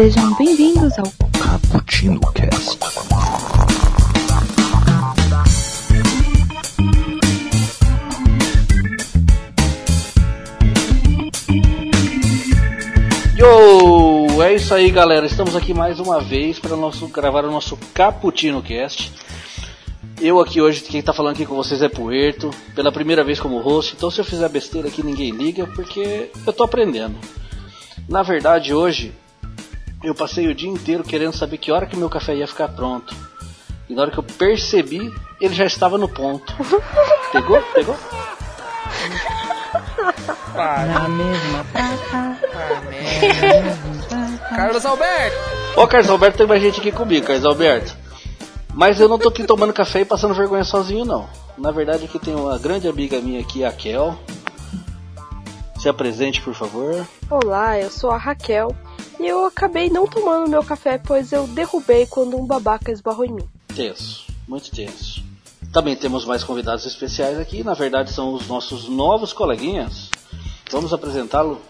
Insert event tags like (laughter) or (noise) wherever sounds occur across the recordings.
Sejam bem-vindos ao Cappuccino Cast. Yo! É isso aí, galera. Estamos aqui mais uma vez para nosso, gravar o nosso Cappuccino Cast. Eu aqui hoje, quem tá falando aqui com vocês é Puerto, pela primeira vez como host. Então, se eu fizer besteira aqui, ninguém liga, porque eu tô aprendendo. Na verdade, hoje eu passei o dia inteiro querendo saber que hora que meu café ia ficar pronto. E na hora que eu percebi, ele já estava no ponto. (laughs) Pegou? Pegou? Na mesma. Carlos Alberto! Ô Carlos Alberto, tem mais gente aqui comigo, Carlos Alberto. Mas eu não tô aqui tomando café e passando vergonha sozinho, não. Na verdade, aqui tem uma grande amiga minha aqui, a Kel. Se apresente, por favor. Olá, eu sou a Raquel e eu acabei não tomando meu café pois eu derrubei quando um babaca esbarrou em mim. Tenso, muito tenso. Também temos mais convidados especiais aqui, na verdade são os nossos novos coleguinhas. Vamos apresentá-lo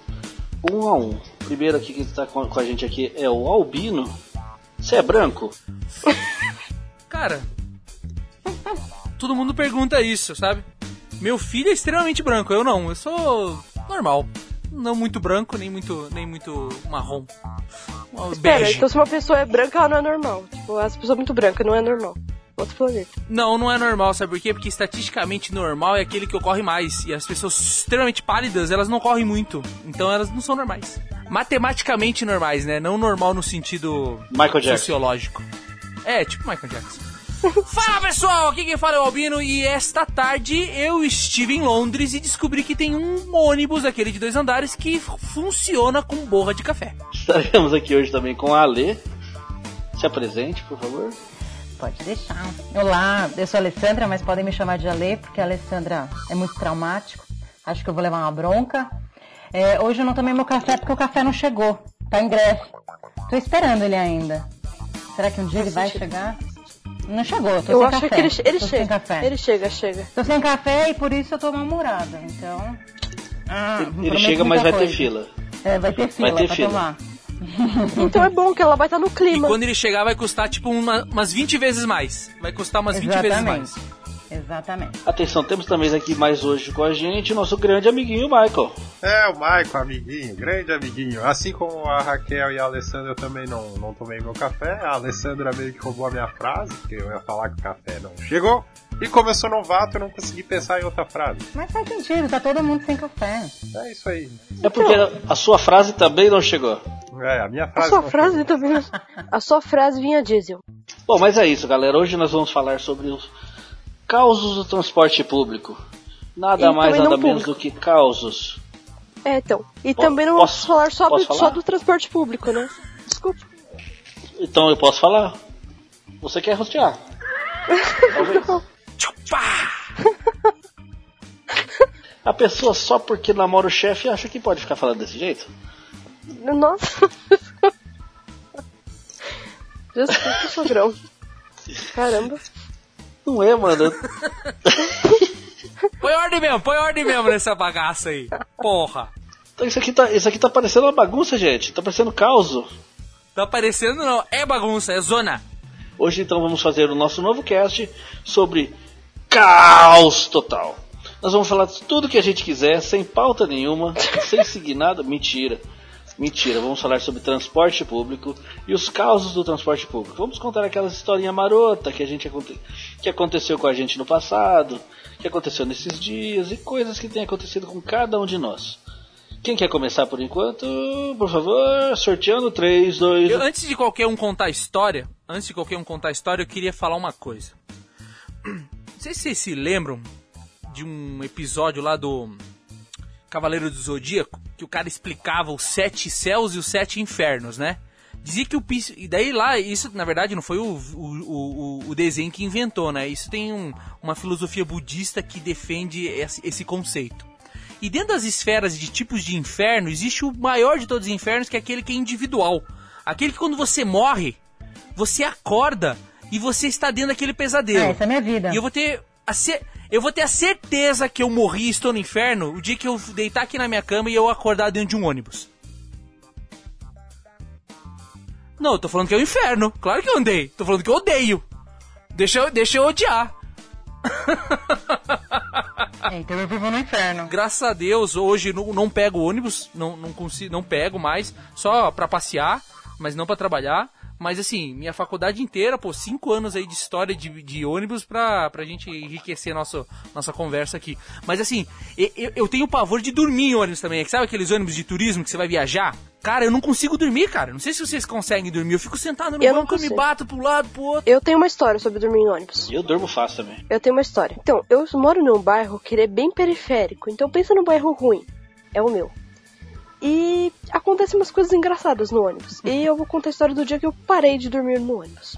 um a um. Primeiro aqui que está com com a gente aqui é o Albino. Você é branco? (laughs) Cara, todo mundo pergunta isso, sabe? Meu filho é extremamente branco, eu não, eu sou normal. Não muito branco, nem muito, nem muito marrom. Espera, bege. então se uma pessoa é branca, ela não é normal. Tipo, essa pessoa é muito branca, não é normal. Outro planeta. Não, não é normal, sabe por quê? Porque estatisticamente normal é aquele que ocorre mais. E as pessoas extremamente pálidas, elas não correm muito. Então elas não são normais. Matematicamente normais, né? Não normal no sentido Michael Jackson. sociológico. É, tipo Michael Jackson. Fala pessoal, aqui quem fala é o Albino e esta tarde eu estive em Londres e descobri que tem um ônibus, aquele de dois andares, que funciona com borra de café. Estaremos aqui hoje também com a Ale. Se apresente, por favor. Pode deixar. Olá, eu sou a Alessandra, mas podem me chamar de Ale, porque a Alessandra é muito traumático. Acho que eu vou levar uma bronca. É, hoje eu não tomei meu café porque o café não chegou. Tá em greve. Tô esperando ele ainda. Será que um dia ele vai chegar? Não chegou, tô eu sem acho café. que ele, ele chega. café. Ele chega, chega. Tô sem café e por isso eu tô mal-humorada. Então. Ah, Ele chega, mas vai ter coisa. fila. É, vai ter fila ter pra fila. tomar. Então é bom que ela vai estar no E clima. quando ele chegar vai custar tipo uma- umas 20 vezes mais. Vai custar umas 20 vezes mais. Exatamente. Atenção, temos também aqui mais hoje com a gente o nosso grande amiguinho Michael. É, o Michael, amiguinho, grande amiguinho. Assim como a Raquel e a Alessandra eu também não, não tomei meu café. A Alessandra meio que roubou a minha frase, porque eu ia falar que o café não chegou. E como eu sou novato, eu não consegui pensar em outra frase. Mas faz sentido, tá todo mundo sem café. É isso aí. É porque a sua frase também não chegou. É, a minha A frase. sua não frase também. A sua frase vinha diesel. Bom, mas é isso, galera. Hoje nós vamos falar sobre os causos do transporte público. Nada E mais, nada menos público. do que causos. É, então. E também não posso- vamos falar só, posso do, falar? só do transporte público, né? Desculpa. Então eu posso falar? Você quer rostear? Talvez. (laughs) A pessoa só porque namora o chefe acha que pode ficar falando desse jeito? Nossa. (laughs) Desculpa, sogrão. Caramba. Não é, mano. (laughs) Põe ordem mesmo, põe ordem mesmo nessa bagaça aí. Porra. Então Isso aqui tá, isso aqui tá parecendo uma bagunça, gente. Tá parecendo caos. Tá parecendo não, é bagunça, é zona. Hoje então vamos fazer o nosso novo cast sobre caos total. Nós vamos falar de tudo que a gente quiser, sem pauta nenhuma, sem seguir nada. Mentira. Mentira, vamos falar sobre transporte público e os causos do transporte público. Vamos contar aquelas historinhas marota que a gente que aconteceu com a gente no passado, que aconteceu nesses dias e coisas que têm acontecido com cada um de nós. Quem quer começar por enquanto? Por favor, sorteando 3, 2, Eu, antes de qualquer um contar a história, antes de qualquer um contar a história, eu queria falar uma coisa. (clears throat) Não sei se vocês se lembram de um episódio lá do Cavaleiro do Zodíaco, que o cara explicava os sete céus e os sete infernos, né? Dizia que o E daí lá, isso na verdade não foi o, o, o, o desenho que inventou, né? Isso tem um- uma filosofia budista que defende esse, esse conceito. E dentro das esferas de tipos de inferno, existe o maior de todos os infernos, que é aquele que é individual. Aquele que quando você morre, você acorda e você está dentro daquele pesadelo. É, essa é a minha vida. E eu vou ter a cer- eu vou ter a certeza que eu morri e estou no inferno o dia que eu deitar aqui na minha cama e eu acordar dentro de um ônibus. Não, eu tô falando que é o inferno. Claro que eu andei. Tô falando que eu odeio. Deixa eu, deixa eu odiar. (laughs) Então eu vivo no inferno. Graças a Deus, hoje não, não pego ônibus, não, não consigo, não pego mais, só pra passear, mas não pra trabalhar. Mas assim, minha faculdade inteira, pô, cinco anos aí de história de, de ônibus pra, pra gente enriquecer nosso, nossa conversa aqui. Mas assim, eu, eu tenho pavor de dormir em ônibus também. Sabe aqueles ônibus de turismo que você vai viajar? Cara, eu não consigo dormir, cara. Não sei se vocês conseguem dormir. Eu fico sentado no Eu não banco, eu me bato pro lado, pro outro. Eu tenho uma história sobre dormir em ônibus. E eu durmo fácil também. Eu tenho uma história. Então, eu moro num bairro que ele é bem periférico. Então pensa num bairro ruim. É o meu. E acontecem umas coisas engraçadas no ônibus. E eu vou contar a história do dia que eu parei de dormir no ônibus.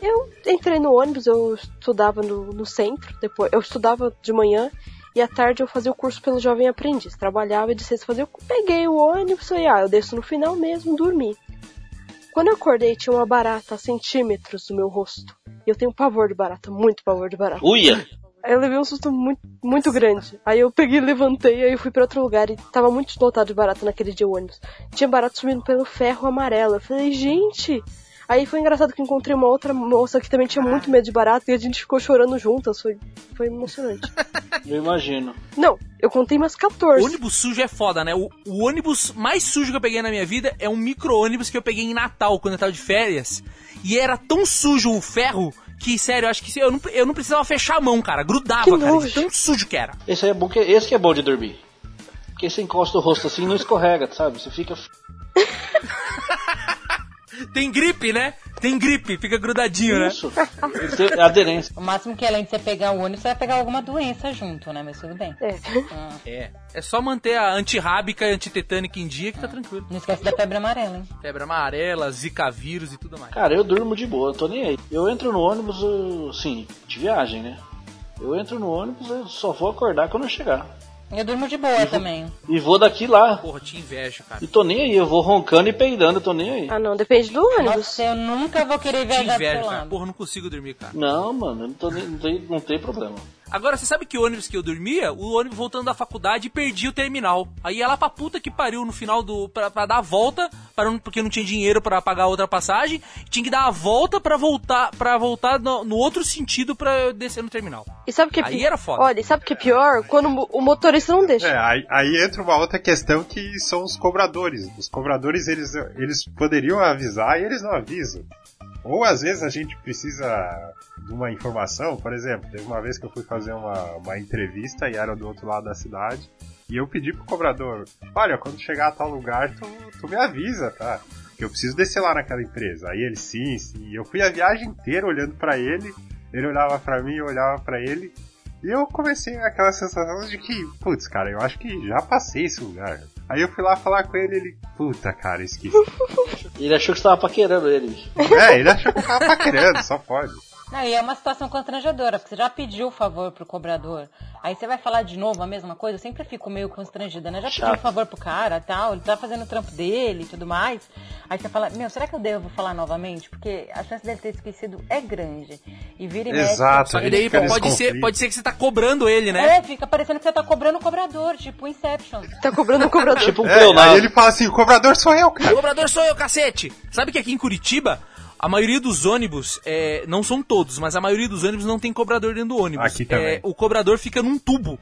Eu entrei no ônibus, eu estudava no, no centro, depois eu estudava de manhã e à tarde eu fazia o curso pelo Jovem Aprendiz. Trabalhava e de sexta fazia Peguei o ônibus e ah, eu desço no final mesmo, dormi. Quando eu acordei, tinha uma barata a centímetros do meu rosto. Eu tenho pavor de barata, muito pavor de barata. Uia! Aí eu levei um susto muito, muito grande. Aí eu peguei, levantei, aí eu fui pra outro lugar e tava muito lotado de barata naquele dia o ônibus. Tinha barata subindo pelo ferro amarelo. Eu falei, gente! Aí foi engraçado que encontrei uma outra moça que também tinha muito medo de barata e a gente ficou chorando juntas. Foi, foi emocionante. (laughs) Eu imagino. Não, eu contei umas 14. Ônibus sujo é foda, né? O, o ônibus mais sujo que eu peguei na minha vida é um micro-ônibus que eu peguei em Natal, quando eu tava de férias. E era tão sujo o ferro que, sério, eu acho que eu não, eu não precisava fechar a mão, cara. Grudava, Que cara. nojo. De tão sujo que era. Esse aí é bom que, esse que é bom de dormir. Porque você encosta o rosto assim não escorrega, sabe? Você fica. (laughs) Tem gripe, né? Tem gripe, fica grudadinho, né? Isso. Tem aderência. O máximo que além de você pegar o ônibus, você vai pegar alguma doença junto, né? Mas tudo bem. É. É. É só manter a antirrábica e antitetânica em dia que tá tranquilo. Não esquece da febre amarela, hein? Febre amarela, zika vírus e tudo mais. Cara, eu durmo de boa, eu tô nem aí. Eu entro no ônibus, eu, sim, de viagem, né? Eu entro no ônibus, eu só vou acordar quando eu chegar. Eu durmo de boa também. E vou daqui lá. Porra, te invejo, cara. E tô nem aí, eu vou roncando e peidando, eu tô nem aí. Ah não, depende do ônibus. Nossa, eu nunca vou querer Te viajar pro invejo, cara. Porra, não consigo dormir, cara. Não, mano, eu não, tô nem, não, tem, não tem problema. Agora, você sabe que o ônibus que eu dormia, o ônibus voltando da faculdade, perdi o terminal. Aí ia lá pra puta que pariu no final do. pra, pra dar a volta, para não- porque não tinha dinheiro pra pagar outra passagem. Tinha que dar a volta pra voltar para voltar no, no outro sentido pra eu descer no terminal. E sabe o que é Aí pi- era foda. Olha, e sabe o que é pior? Quando o motorista não deixa. É, aí, aí entra uma outra questão que são os cobradores. Os cobradores, eles, eles poderiam avisar e eles não avisam. Ou às vezes a gente precisa de uma informação, por exemplo, teve uma vez que eu fui fazer uma, uma entrevista e era do outro lado da cidade, e eu pedi pro cobrador, olha, quando chegar a tal lugar, tu, tu me avisa, tá? Que eu preciso descer lá naquela empresa. Aí ele, sim, sim. E eu fui a viagem inteira olhando pra ele, ele olhava pra mim, eu olhava pra ele, e eu comecei aquela sensação de que, putz, cara, eu acho que já passei esse lugar. Aí eu fui lá falar com ele, ele, puta, cara, esqueci. (laughs) Ele achou que você tava paquerando ele. é, ele achou que eu tava paquerando, só pode. Não, e é uma situação constrangedora, porque você já pediu o favor pro cobrador. Aí você vai falar de novo a mesma coisa, eu sempre fico meio constrangida, né? Já pediu Chato. o favor pro cara tal, ele tá fazendo o trampo dele e tudo mais. Aí você fala, meu, será que eu devo falar novamente? Porque a chance dele ter esquecido é grande. E vira e mexe. Exato. Aí daí fica nesse pode ser, pode ser que você tá cobrando ele, né? É, fica parecendo que você tá cobrando o cobrador, tipo Inception. Tá cobrando o cobrador. Tipo um É, aí ele fala assim, o cobrador sou eu, O cara. cobrador sou eu, cacete! Sabe que aqui em Curitiba, a maioria dos ônibus, é, não são todos, mas a maioria dos ônibus não tem cobrador dentro do ônibus. Aqui também. É, o cobrador fica num tubo,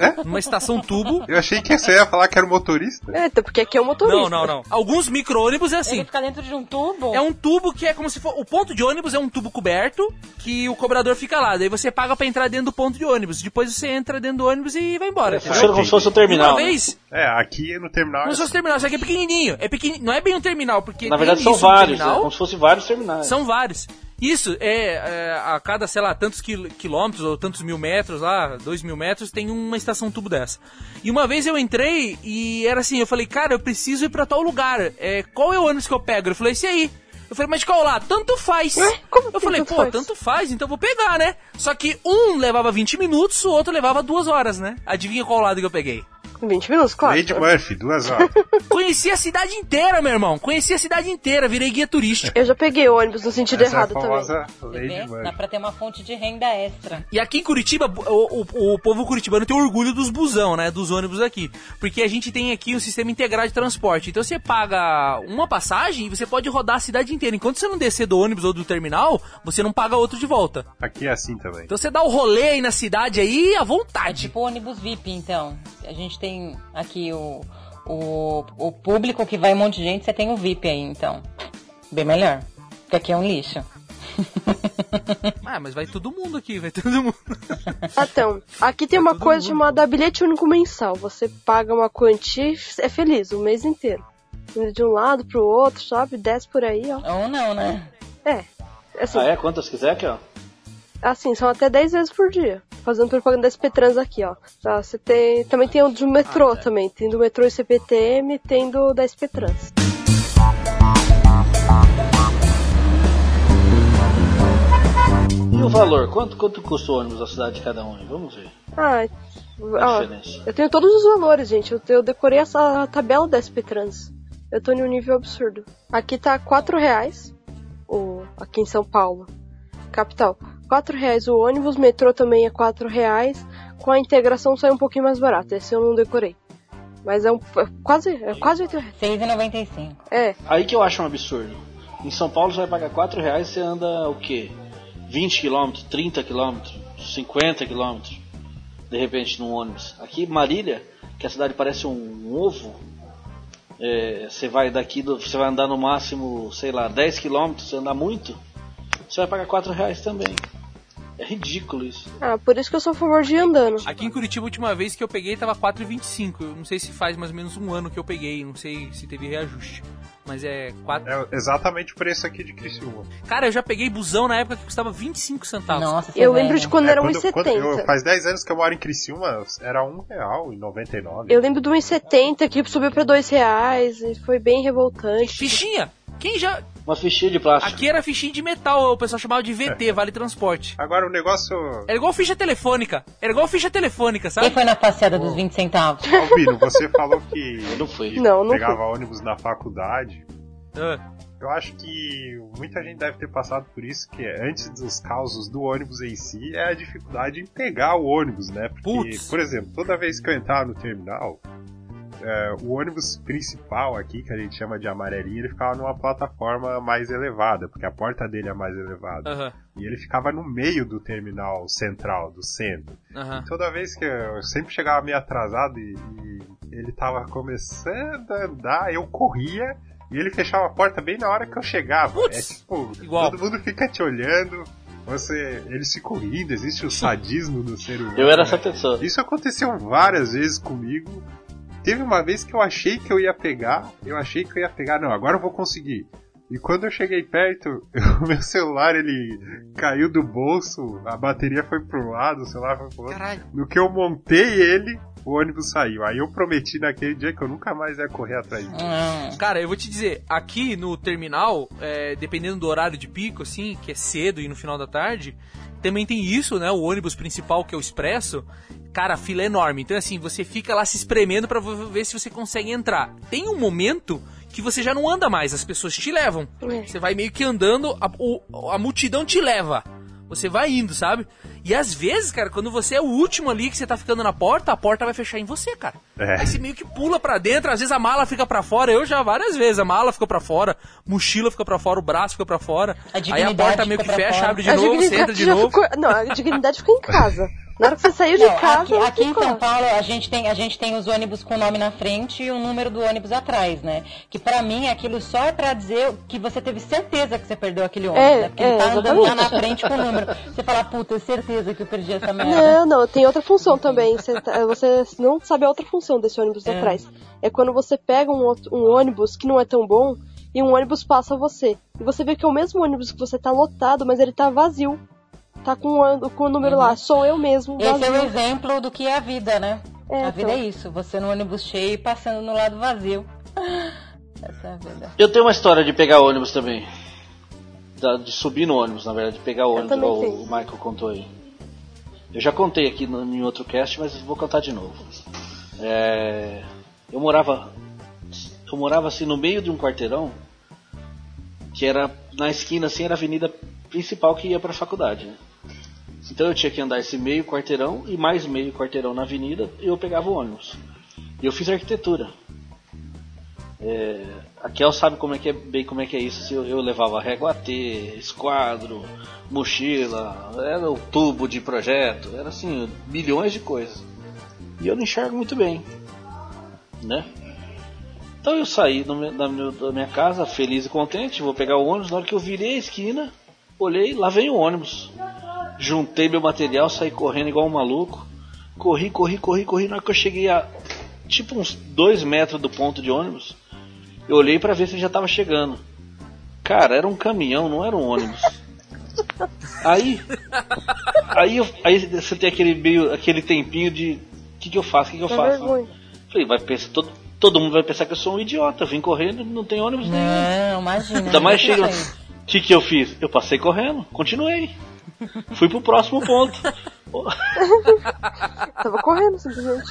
É? numa estação tubo. Eu achei que você ia falar que era o motorista. É, então, porque aqui é o motorista. Não, não, não. Alguns micro-ônibus é Ele assim. fica dentro de um tubo. É um tubo que é como se for. O ponto de ônibus é um tubo coberto que o cobrador fica lá. Daí você paga pra entrar dentro do ponto de ônibus. Depois você entra dentro do ônibus e vai embora. Funciona como se fosse o Uma terminal. né? vez, É, aqui no terminal. não só terminal, isso aqui é pequenininho. É pequeni... Não é bem um terminal, porque. Na verdade são isso no vários, né? como se fossem vários terminais. São vários. Isso, é, é, a cada, sei lá, tantos quil- quilômetros ou tantos mil metros lá, dois mil metros, tem uma estação tubo dessa. E uma vez eu entrei e era assim, eu falei, cara, eu preciso ir pra tal lugar. É, qual é o ônibus que eu pego? Ele falou, esse aí. Eu falei, mas qual lá? Tanto faz. Ué? Como eu falei, tanto pô, faz? tanto faz, então eu vou pegar, né? Só que um levava 20 minutos, o outro levava duas horas, né? Adivinha qual lado que eu peguei? 20 minutos, claro. Lady Murphy, duas horas. (laughs) Conheci a cidade inteira, meu irmão. Conheci a cidade inteira, virei guia turístico. Eu já peguei ônibus no sentido Essa é a errado também. famosa Você Lady vê? Dá Murphy. pra ter uma fonte de renda extra. E aqui em Curitiba, o, o- o povo curitibano tem orgulho dos busão, né? Dos ônibus aqui. Porque a gente tem aqui um sistema integrado de transporte. Então você paga uma passagem e você pode rodar a cidade inteira. Enquanto você não descer do ônibus ou do terminal, você não paga outro de volta. Aqui é assim também. Então você dá o rolê aí na cidade aí à vontade. Tipo ônibus VIP, então. A gente tem aqui o, o, o público que vai um monte de gente, você tem o VIP aí, então. Bem melhor. Porque aqui é um lixo. (laughs) Ah, mas vai todo mundo aqui, vai todo mundo. (laughs) Então, aqui tem uma coisa chamada bilhete único mensal. Você paga uma quantia e é feliz o mês inteiro. De um lado pro outro, sabe? Desce por aí, ó. Ou não, né? É. Assim, Ah, é? Quantas quiser aqui, ó. Assim, são até 10 vezes por dia. Fazendo propaganda da SP-Trans aqui, ó. Tá, você tem, também tem o do metrô Ah, tá. também. Tem do metrô e CPTM, tem do da SP-Trans. E o valor? Quanto, quanto custa o ônibus da cidade de cada um? Vamos ver Ah, ó, eu tenho todos os valores, gente. Eu, eu decorei essa tabela da SP-Trans. Eu tô em um nível absurdo. Aqui tá 4 reais, o, aqui em São Paulo, capital. 4 reais o ônibus, metrô também é 4 reais. Com a integração sai um pouquinho mais barato. Esse eu não decorei. Mas é, um, é quase, é quase 8 reais. 6,95. É, Aí que eu acho um absurdo. Em São Paulo você vai pagar 4 reais e você anda o quê? 20 km, 30 km, 50 km, de repente num ônibus. Aqui Marília, que a cidade parece um ovo, é, você vai daqui, do- você vai andar no máximo, sei lá, 10 km, você andar muito, você vai pagar 4 reais também. É ridículo isso. ah, por isso que eu sou a favor de ir andando. Aqui em Curitiba, a última vez que eu peguei tava 4,25. Eu não sei se faz mais ou menos um ano que eu peguei, não sei se teve reajuste. Mas é 4. É exatamente o preço aqui de Criciúma. Cara, eu já peguei busão na época que custava 25 centavos. Nossa, Eu lembro né? de quando É, era quando- quando eu- 1,70. faz 10 anos que eu moro em Criciúma, era um real e 99. Eu lembro do 1,70 que subiu pra 2 reais e foi bem revoltante. Fichinha! Quem já. Uma fichinha de plástico. Aqui era fichinha de metal, o pessoal chamava de VT, Vale Transporte. Agora o negócio. Era igual ficha telefônica. Era igual ficha telefônica, sabe? Quem foi na passeada dos 20 centavos? Albino, você (laughs) falou que Não foi. Não, não pegava foi. ônibus na faculdade. Ah, Eu acho que muita gente deve ter passado por isso, que é, antes dos causos do ônibus em si, é a dificuldade em pegar o ônibus, né? Porque, Putz. por exemplo, toda vez que eu entrar no terminal, é, o ônibus principal aqui, que a gente chama de amarelinha, ele ficava numa plataforma mais elevada, porque a porta dele é mais elevada. Aham, E ele ficava no meio do terminal central, do centro. aham. Toda vez que eu, eu sempre chegava meio atrasado e, e ele tava começando a andar, eu corria e ele fechava a porta bem na hora que eu chegava. Putz, é tipo, igual. todo mundo fica te olhando, você, eles ficam rindo, existe o (laughs) sadismo do ser humano. Eu era né? essa pessoa. Isso aconteceu várias vezes comigo. Teve uma vez que eu achei que eu ia pegar, eu achei que eu ia pegar, não, agora eu vou conseguir. E quando eu cheguei perto, (laughs) o meu celular ele caiu do bolso, a bateria foi pro lado, o celular foi pro outro. Caralho. No que eu montei ele, o ônibus saiu. Aí eu prometi naquele dia que eu nunca mais ia correr atrás dele. Hum, Cara, eu vou te dizer, aqui no terminal, é, dependendo do horário de pico, assim, que é cedo e no final da tarde, também tem isso, né? O ônibus principal, que é o expresso. Cara, a fila é enorme. Então, assim, você fica lá se espremendo pra vo- ver se você consegue entrar. Tem um momento que você já não anda mais, as pessoas te levam. É. Você vai meio que andando, a, o- a multidão te leva. Você vai indo, sabe? E às vezes, cara, quando você é o último ali que você tá ficando na porta, a porta vai fechar em você, cara. É. Aí você meio que pula pra dentro, às vezes a mala fica pra fora. Eu já várias vezes, a mala fica pra fora, mochila fica pra fora, o braço fica pra fora. A Aí a dignidade porta meio que fica fecha, fora. abre de A novo, você entra de novo. ficou- Não, a dignidade ficou em casa. (laughs) Na hora que você saiu de Não, casa, aqui, aqui em São. Paulo a gente tem a gente tem os ônibus com o nome na frente e o número do ônibus atrás, né? Que pra mim aquilo só é pra dizer que você teve certeza que você perdeu aquele ônibus, É, né? Porque é, ele tá andando lá na exatamente. frente com o número. Você fala, puta, certeza que eu perdi essa merda. Não, não, tem outra função também. Você, tá- você não sabe a outra função desse ônibus É. atrás. É quando você pega um, outro- um ônibus que não é tão bom e um ônibus passa você. E você vê que é o mesmo ônibus que você tá lotado, mas ele tá vazio. Tá com o, com o número lá, sou eu mesmo, Esse é o exemplo do que é a vida, né? É, a vida então. é isso, você no ônibus cheio e passando no lado vazio. (laughs) Essa é a vida. Eu tenho uma história de pegar ônibus também. De subir no ônibus, na verdade, de pegar o ônibus, igual o Michael contou aí. Eu já contei aqui no, em outro cast, mas vou contar de novo. É, eu morava. Eu morava assim no meio de um quarteirão que era na esquina assim era a avenida principal que ia para a faculdade. Né? Então eu tinha que andar esse meio quarteirão e mais meio quarteirão na avenida e eu pegava o ônibus. E eu fiz arquitetura. É, a Kel sabe como é que é, bem como é que é isso. Eu, eu levava régua T, esquadro, mochila, era o tubo de projeto, era assim, milhões de coisas. E eu não enxergo muito bem, né? Então eu saí da minha, da minha casa feliz e contente, vou pegar o ônibus. Na hora que eu virei a esquina, olhei, lá vem o ônibus. Juntei meu material, saí correndo igual um maluco. Corri, corri, corri, corri. Na hora que eu cheguei a tipo uns dois metros do ponto de ônibus, eu olhei para ver se ele já tava chegando. Cara, era um caminhão, não era um ônibus. (laughs) Aí, aí, eu, aí você tem aquele meio, aquele tempinho de, o que, que eu faço, o que, que eu faço? vergonha. Falei, vai pensar, todo, todo mundo vai pensar que eu sou um idiota, eu vim correndo, não tem ônibus nenhum. Não, imagina. Ainda mais não chega. O que, que eu fiz? Eu passei correndo, continuei. Fui pro próximo ponto. (laughs) Tava correndo, simplesmente.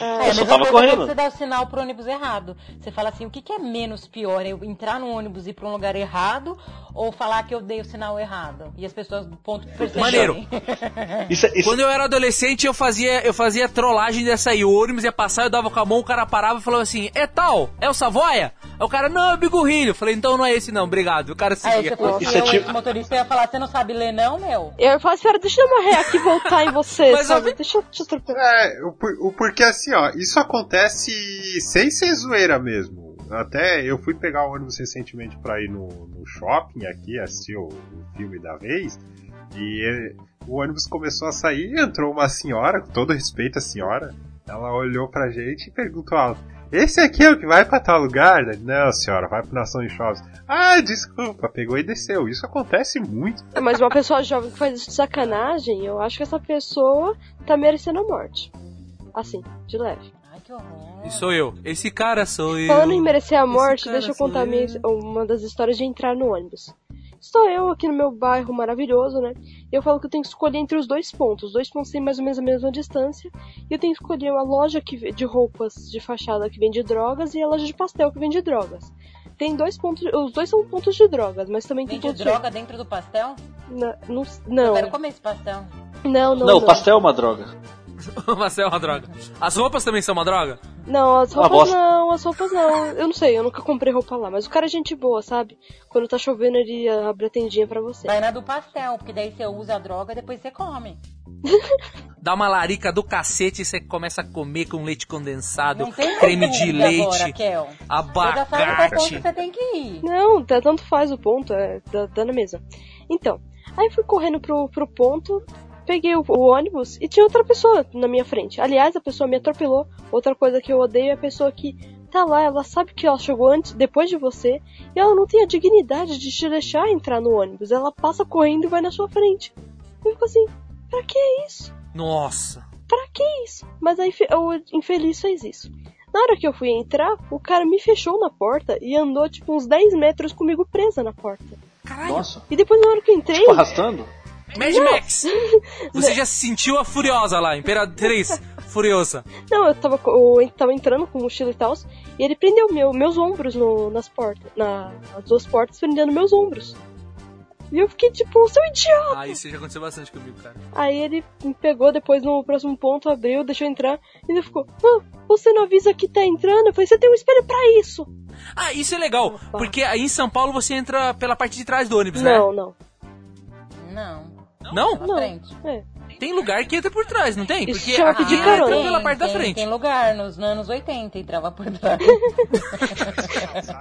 É, Eu só tava correndo. você dá o sinal pro ônibus errado. Você fala assim, o que, que é menos pior? Eu entrar no ônibus e ir pra um lugar errado ou falar que eu dei o sinal errado? E as pessoas do ponto perceberem. Maneiro. (laughs) Isso, é- isso, Quando eu era adolescente, eu fazia, eu fazia trollagem dessa aí. O ônibus ia passar, eu dava com a mão, o cara parava e falava assim: É tal? É o Savoia? Aí o cara, não, é o Bigorrilho. Eu falei, então não é esse não, obrigado. O cara Aí seguia. você Isso se é eu, tipo- esse motorista ia falar, você não sabe ler não, meu? Eu falo, senhora, deixa eu ré aqui e voltar em você, (laughs) Mas sabe? eu- Deixa eu te atropelar. É, o, o porquê assim, ó, isso acontece sem ser zoeira mesmo. Até eu fui pegar o ônibus recentemente pra ir no, no shopping aqui, assistir o, o filme da vez, e ele- o ônibus começou a sair e entrou uma senhora, com todo respeito à senhora, ela olhou pra gente e perguntou alto, esse aqui é o que vai pra tal lugar? Não, senhora, vai pro Nação de Shopping. Ah, desculpa, pegou e desceu. Isso acontece muito. Mas uma pessoa jovem que faz isso de sacanagem, eu acho que essa pessoa tá merecendo a morte. Assim, de leve. Ai, que horror. E sou eu. Esse cara sou eu. Falando em merecer a morte, deixa eu contar eu. minha- uma das histórias de entrar no ônibus. Estou eu aqui no meu bairro maravilhoso, né? E eu falo que eu tenho que escolher entre os dois pontos. Os dois pontos têm mais ou menos a mesma distância. E eu tenho que escolher uma loja que, de roupas de fachada que vende drogas e a loja de pastel que vende drogas. Tem dois pontos. Os dois são pontos de drogas, mas também tem Vende droga dentro do pastel? de. Na- Não, Eu não, quero comer esse pastel. não, não. não, o pastel é uma droga. (laughs) Mas é uma droga. As roupas também são uma droga? Não, as roupas não, as roupas não. Eu não sei, eu nunca comprei roupa lá. Mas o cara é gente boa, sabe? Quando tá chovendo, ele abre a tendinha pra você. Vai na do pastel, porque daí você usa a droga e depois você come. (laughs) Dá uma larica do cacete e você começa a comer com leite condensado, creme de leite, Agora, abacate. você tem que ir. Não, tá- tanto faz o ponto, é, dá, dá na mesa. Então, aí fui correndo pro, pro ponto, peguei o, o ônibus e tinha outra pessoa na minha frente. Aliás, a pessoa me atropelou. Outra coisa que eu odeio é a pessoa que tá lá, ela sabe que ela chegou antes, depois de você, e ela não tem a dignidade de te deixar entrar no ônibus. Ela passa correndo e vai na sua frente. Eu fico assim, pra que isso? Nossa. Pra que isso? Mas aí o infeliz fez isso. Na hora que eu fui entrar, o cara me fechou na porta e andou tipo uns 10 metros comigo presa na porta. Nossa. E depois na hora que eu entrei, Tipo, arrastando? Mad Max! Você já sentiu a Furiosa lá, Imperatriz Furiosa. não, eu tava, eu tava entrando com mochila e tal, e ele prendeu meu, meus ombros no- nas portas, na, as duas portas prendendo meus ombros. E eu fiquei tipo, seu idiota! Ah, isso já aconteceu bastante comigo, cara. Aí ele me pegou depois no próximo ponto, abriu, deixou entrar, e ele ficou, ah, você não avisa que tá entrando? Eu falei, você tem um espelho pra isso! Ah, isso é legal, porque aí em São Paulo você entra pela parte de trás do ônibus, né? Não, não. Não, Não? pela Não. frente. É. Tem lugar que entra por trás, não tem? Porque chama aqui pedir carona. entra pela parte da tem, frente. Tem lugar, nos anos 80 entrava por trás.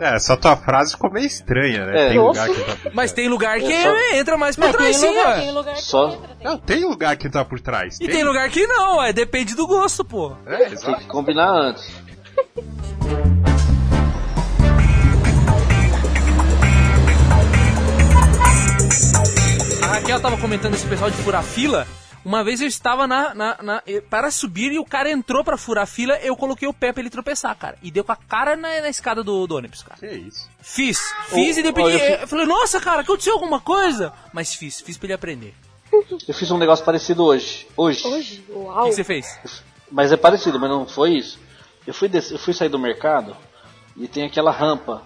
É, essa tua frase ficou meio estranha, né? É. Tem lugar que tá por Mas trás. tem lugar que É só- entra mais por Mas trás, tem sim, lugar, tem lugar que Só- entra. Tem. Não, tem lugar que tá por trás. E tem lugar que não, é depende do gosto, pô. É, Tem que combinar antes. Raquel tava comentando esse pessoal de furar fila. Uma vez eu estava na, na- na- para subir e o cara entrou pra furar fila, eu coloquei o pé pra ele tropeçar, cara. E deu com a cara na, na escada do, do ônibus, cara. Que isso? Fiz, fiz e depois ó, eu eu, falei, nossa, cara, aconteceu alguma coisa? Mas fiz, fiz pra ele aprender. Eu fiz um negócio parecido hoje. Hoje. Hoje? O Uau! que, que você fez? Mas é parecido, mas não foi isso. Eu fui, descer, eu fui sair do mercado e tem aquela rampa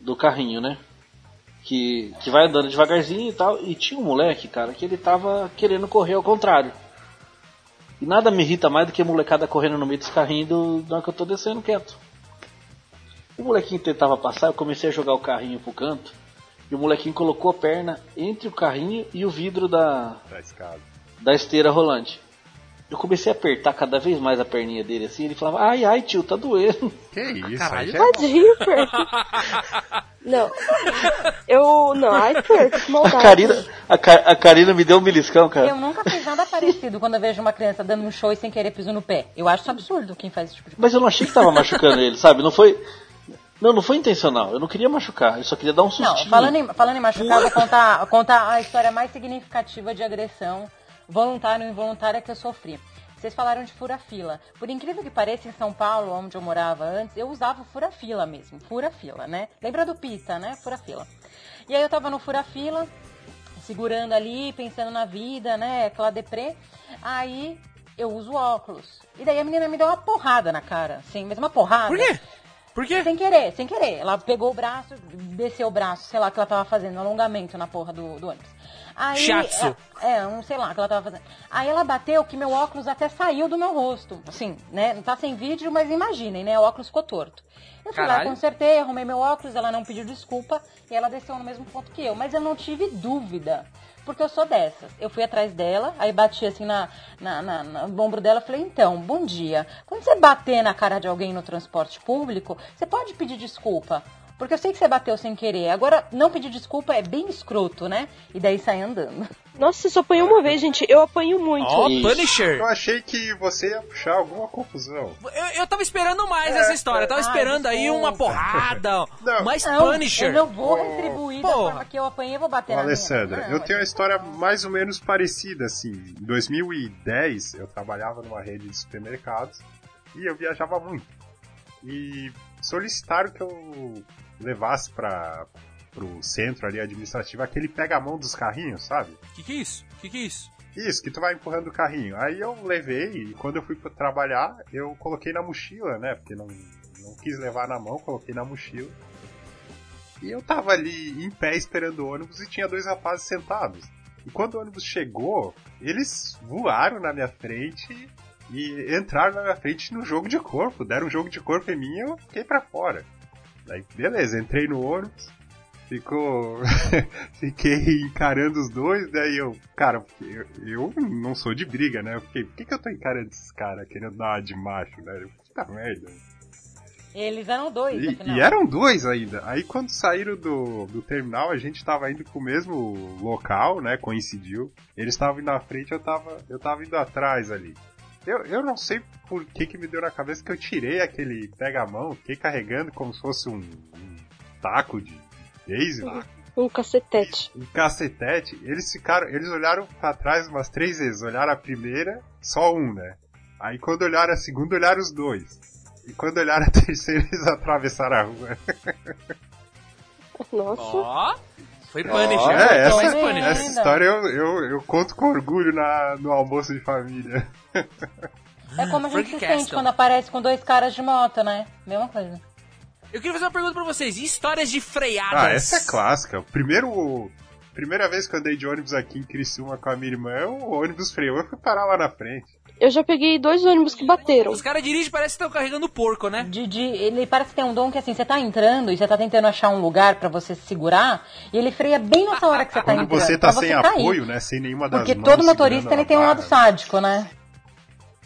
do carrinho, né? Que, que vai andando devagarzinho e tal. E tinha um moleque, cara, que ele tava querendo correr ao contrário. E nada me irrita mais do que a molecada correndo no meio dos carrinhos do, na hora que eu tô descendo quieto. O molequinho tentava passar, eu comecei a jogar o carrinho pro canto. E o molequinho colocou a perna entre o carrinho e o vidro da, Da escada. da esteira rolante. Eu comecei a apertar cada vez mais a perninha dele assim, ele falava, ai ai tio, tá doendo. Que isso? caralho. aí já é. (laughs) Não. Eu. Não, ai, que A maldade. Karina, a, a Karina me deu um beliscão, cara. Eu nunca fiz nada parecido quando eu vejo uma criança dando um show e sem querer piso no pé. Eu acho absurdo quem faz esse tipo de coisa. Mas eu não achei que tava machucando ele, sabe? Não foi. Não, não foi intencional. Eu não queria machucar, eu só queria dar um Não, sustinho. falando em, falando em machucar, vou contar, contar a história mais significativa de agressão, voluntária ou involuntária, que eu sofri. Vocês falaram de fura-fila. Por incrível que pareça, em São Paulo, onde eu morava antes, eu usava o fura-fila mesmo. Fura-fila, né? Lembra do pita, né? Fura-fila. E aí eu tava no fura-fila, segurando ali, pensando na vida, né? Aquela deprê. Aí eu uso óculos. E daí a menina me deu uma porrada na cara, assim, mas uma porrada. Por quê? Por quê? Sem querer, sem querer. Ela pegou o braço, desceu o braço, sei lá, que ela tava fazendo, alongamento na porra do, do ônibus. Aí, Shiatsu. É, é, um sei lá que ela tava fazendo. Aí ela bateu que meu óculos até saiu do meu rosto. Assim, né? Não tá sem vídeo, mas imaginem, né? O óculos ficou torto. Eu fui lá, Caralho. consertei, arrumei meu óculos, ela não pediu desculpa e ela desceu no mesmo ponto que eu. Mas eu não tive dúvida. Porque eu sou dessas. Eu fui atrás dela, aí bati assim na, na, na- na- no ombro dela e falei, então, bom dia. Quando você bater na cara de alguém no transporte público, você pode pedir desculpa. Porque eu sei que você bateu sem querer. Agora, não pedir desculpa é bem escroto, né? E daí sai andando. Nossa, você só apanhou uma vez, gente. Eu apanho muito. Ó, Isso. Punisher. Eu achei que você ia puxar alguma confusão. Eu, eu tava esperando mais essa história. Eu tava Ai, esperando aí desculpa. uma porrada. Não. mais Não, Punisher. eu não vou retribuir da Porra. forma que eu apanhei, eu vou bater Ô, na Alessandra, minha. Não, eu tenho uma mas- história mais ou menos parecida, assim. Em 2010, eu trabalhava numa rede de supermercados e eu viajava muito. E solicitaram que eu levasse para pro centro ali administrativo aquele pega-mão dos carrinhos, sabe? Que que é isso? Que que é isso? Isso, que tu vai empurrando o carrinho. Aí eu levei e quando eu fui trabalhar, eu coloquei na mochila, né? Porque não, não quis levar na mão, coloquei na mochila. E eu tava ali em pé esperando o ônibus e tinha dois rapazes sentados. E quando o ônibus chegou, eles voaram na minha frente e entraram na minha frente no jogo de corpo. Deram um jogo de corpo em mim e eu fiquei pra fora. Daí, beleza, entrei no ônibus, ficou. (laughs) fiquei encarando os dois, daí eu. Cara, eu, eu não sou de briga, né? Eu fiquei, por que, que eu tô encarando esses caras querendo dar uma de macho, né? Puta merda. Eles eram dois, E, afinal. e eram dois ainda. Aí quando saíram do, do terminal, a gente tava indo pro mesmo local, né? Coincidiu. Eles estavam indo na frente, eu tava, eu tava indo atrás ali. Eu, eu não sei por que que me deu na cabeça que eu tirei aquele pega-mão, fiquei carregando como se fosse um, um taco de base lá, Um cacetete. um cacetete. Eles ficaram, eles olharam pra trás umas três vezes. Olharam a primeira, só um, né? Aí quando olharam a segunda, olharam os dois. E quando olharam a (laughs) terceira, eles atravessaram a rua. Nossa. Ó, foi Punisher. É, Foi essa, Punisher. essa história eu, eu, eu conto com orgulho na, no almoço de família. É como a gente Frank se Castle. sente quando aparece com dois caras de moto, né? Mesma coisa. Eu queria fazer uma pergunta pra vocês. E histórias de freadas? Ah, essa é clássica. Primeiro, primeira vez que eu andei de ônibus aqui em Criciúma com a minha irmã, o ônibus freou, eu fui parar lá na frente. Eu já peguei dois ônibus que bateram. Os caras dirigem parece que estão carregando porco, né? De, de- ele parece que tem um dom que assim, você tá entrando e você tá tentando achar um lugar pra você se segurar e ele freia bem nessa hora que você tá Quando entrando. você tá sem cair. apoio, né? Sem nenhuma das Porque mãos todo motorista ele tem um lado sádico, né?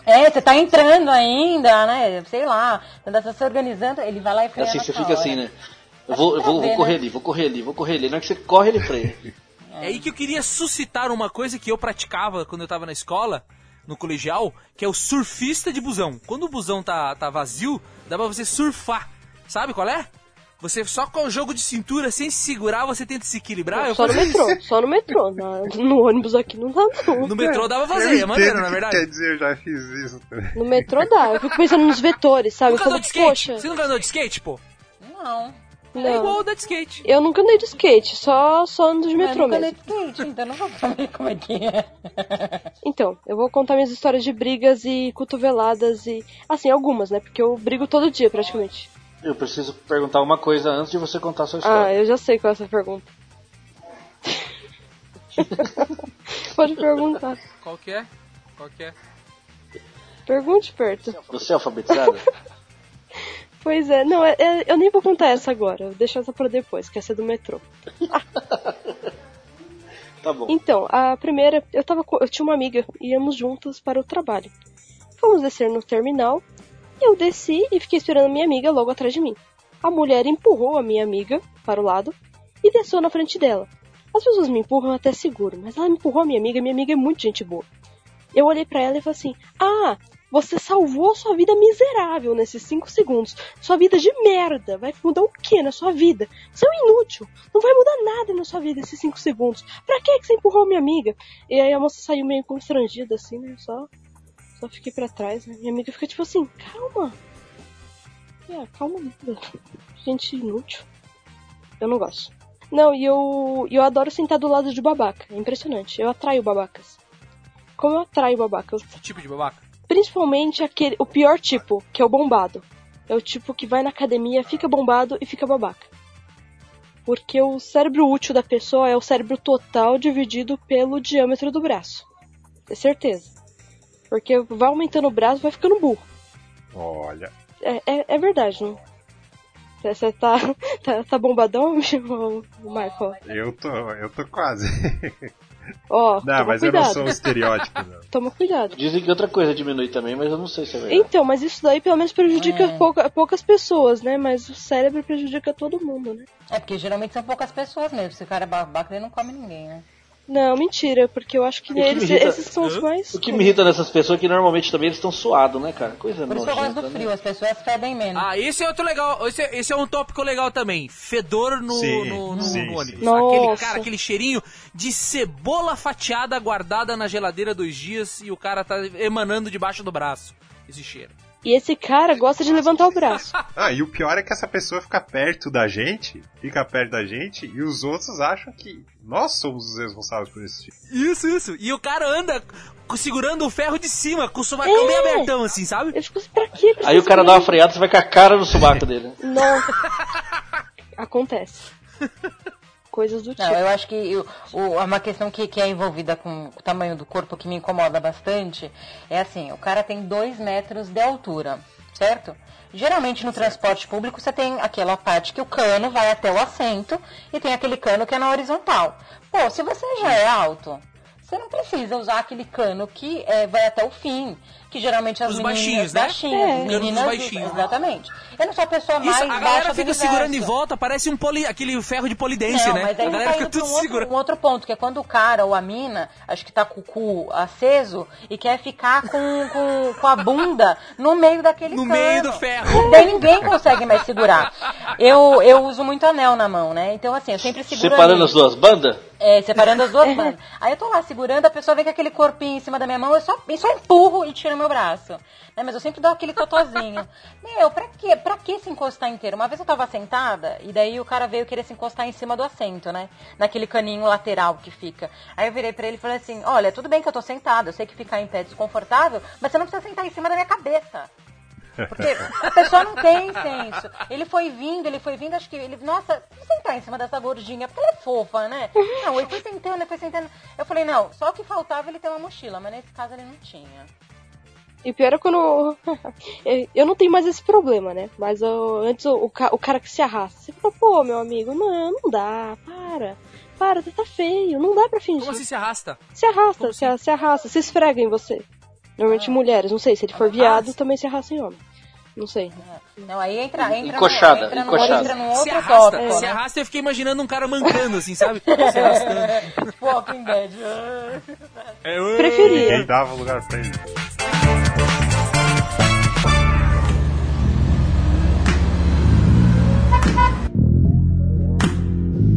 É, você tá entrando ainda, né? Sei lá, você tá se organizando, ele vai lá e freia Assim, nessa você fica hora. assim, né? Eu vou, eu vou, vou correr né? ali, vou correr ali, vou correr ali. Na hora que você corre, ele freia. É aí que eu queria suscitar uma coisa que eu praticava quando eu tava na escola, no colegial, que é o surfista de busão. Quando o busão tá, tá vazio, dá pra você surfar. Sabe qual é? Você só com o jogo de cintura, sem se segurar, você tenta se equilibrar. eu Só no metrô, isso. só no metrô. Na- no ônibus aqui não dá não. No metrô dava fazer, é maneiro, na verdade. Quer dizer, eu já fiz isso também. No metrô dá. Eu fico pensando nos vetores, sabe? Nunca andou falo, de skate? poxa. Você nunca andou de skate, pô? Não. É Não. igual o Dead Skate. Eu nunca andei de skate, só, só ando de metrô eu nunca mesmo. andei de skate, então não vou (laughs) saber como é que é. Então, eu vou contar minhas histórias de brigas e cotoveladas e. Assim, algumas, né? Porque eu brigo todo dia praticamente. Eu preciso perguntar uma coisa antes de você contar a sua Ah, história. eu já sei qual é essa pergunta. (laughs) Pode perguntar. Qual que é? Qual que é? Pergunte perto. Você é alfabetizada? (laughs) Pois é, não, é- é- eu nem vou contar essa agora, vou deixar essa pra depois, que essa é do metrô. (laughs) tá bom. Então, a primeira, eu tava com, eu tinha uma amiga, íamos juntas para o trabalho. Fomos descer no terminal, eu desci e fiquei esperando a minha amiga logo atrás de mim. A mulher empurrou a minha amiga para o lado e desceu na frente dela. As pessoas me empurram até seguro, mas ela me empurrou a minha amiga, minha amiga é muito gente boa. Eu olhei pra ela e falei assim: "Ah, você salvou sua vida miserável nesses 5 segundos. Sua vida de merda. Vai mudar o que na sua vida? Você é um inútil. Não vai mudar nada na sua vida esses 5 segundos. Pra que você empurrou minha amiga? E aí a moça saiu meio constrangida, assim, né? Só, só fiquei pra trás, né? Minha amiga fica tipo assim, calma. É, calma. Gente inútil. Eu não gosto. Não, e eu, eu adoro sentar do lado de babaca. É impressionante. Eu atraio babacas. Como eu atraio babacas? Que tipo de babaca? Principalmente aquele, o pior tipo, que é o bombado. É o tipo que vai na academia, fica bombado e fica babaca. Porque o cérebro útil da pessoa é o cérebro total dividido pelo diâmetro do braço. É certeza. Porque vai aumentando o braço, vai ficando burro. Olha. É, é, é verdade, não? Você tá, (laughs) tá, tá bombadão, (laughs) Marco? Eu tô, eu tô quase. (laughs) Ó, Não, toma mas eu cuidado. não sou um estereótipo, (laughs) não. Toma cuidado. Dizem que outra coisa diminui também, mas eu não sei se é verdade. Então, mas isso daí pelo menos prejudica É. pouca- poucas pessoas, né? Mas o cérebro prejudica todo mundo, né? É porque geralmente são poucas pessoas mesmo. Se o cara é babaca, ele não come ninguém, né? Não, mentira, porque eu acho que, eles, irrita- esses são os mais. O que me irrita nessas pessoas é que normalmente também eles estão suados, né, cara? Coisa Por isso eu gosto do né? frio, as pessoas fedem menos. Ah, esse é outro legal. Esse é, esse é um tópico legal também. Fedor no, Sim, no, no- sim, no ônibus. sim. Aquele Nossa. cara, aquele cheirinho de cebola fatiada guardada na geladeira dois dias e o cara tá emanando debaixo do braço. Esse cheiro. E esse cara gosta de levantar o braço. Ah, e o pior é que essa pessoa fica perto da gente, fica perto da gente, e os outros acham que nós somos os responsáveis por esse tipo. Isso, isso. E o cara anda segurando o ferro de cima, com o sovacão É. bem abertão, assim, sabe? Eu fico assim, pra quê? Aí o cara dá uma freada, você vai com a cara no subaco dele. Nossa. Acontece. (laughs) Coisas do tipo. Não, eu acho que o, o- uma questão que, que é envolvida com o tamanho do corpo que me incomoda bastante é assim, o cara tem dois metros de altura, certo? Geralmente no transporte público você tem aquela parte que o cano vai até o assento e tem aquele cano que é na horizontal. Pô, se você já é alto, você não precisa usar aquele cano que é, vai até o fim. Que geralmente as Os meninas baixinhos, né? baixinhas, É. meninas, baixinhos. exatamente. Eu não sou a pessoa mais Isso, a baixa galera fica segurando em volta, parece um poli, aquele ferro de polidense, Não, né? mas aí a tá galera fica indo pra tudo um outro, segurando. um outro ponto, que é quando o cara ou a mina, acho que tá com o cu aceso e quer ficar com, com, com a bunda no meio daquele No cano. meio do ferro. (laughs) Daí ninguém consegue mais segurar. Eu, eu uso muito anel na mão, né? Então assim, eu sempre seguro Separando ali. as duas bandas? É, separando as duas (laughs) bandas. Aí eu tô lá segurando, a pessoa vem com aquele corpinho em cima da minha mão, eu só, eu só empurro e tiro meu braço. Né? Mas eu sempre dou aquele totozinho. (laughs) Meu, pra quê? Pra que se encostar inteiro? Uma vez eu tava sentada e daí o cara veio querer se encostar em cima do assento, né? Naquele caninho lateral que fica. Aí eu virei pra ele e falei assim, olha, tudo bem que eu tô sentada, eu sei que ficar em pé é desconfortável, mas você não precisa sentar em cima da minha cabeça. Porque a pessoa não tem senso. Ele foi vindo, ele foi vindo, acho que ele. Nossa, sentar em cima dessa gordinha, porque ela é fofa, né? Não, ele foi sentando, ele foi sentando. Eu falei, não, só o que faltava ele ter uma mochila, mas nesse caso ele não tinha. E pior é quando. (laughs) eu não tenho mais esse problema, né? Mas eu- antes o, o ca- o cara que se arrasta. Você fala, pô, meu amigo, não, não dá, para. Para, tá feio, não dá pra fingir. Como assim se arrasta? Se arrasta, se, assim? se arrasta, se esfrega em você. Normalmente mulheres, não sei, se ele for viado, Ah. também se arrasta em homem. Não sei. Não, aí entra, entra, Encoxada, no, entra, no, encoxada. entra num Se outro arrasta, tópico. se né? arrasta, eu fiquei imaginando um cara mancando, assim, sabe? Se arrastando. (laughs) Walking Dead. É. Preferia. Ninguém dava lugar pra ele.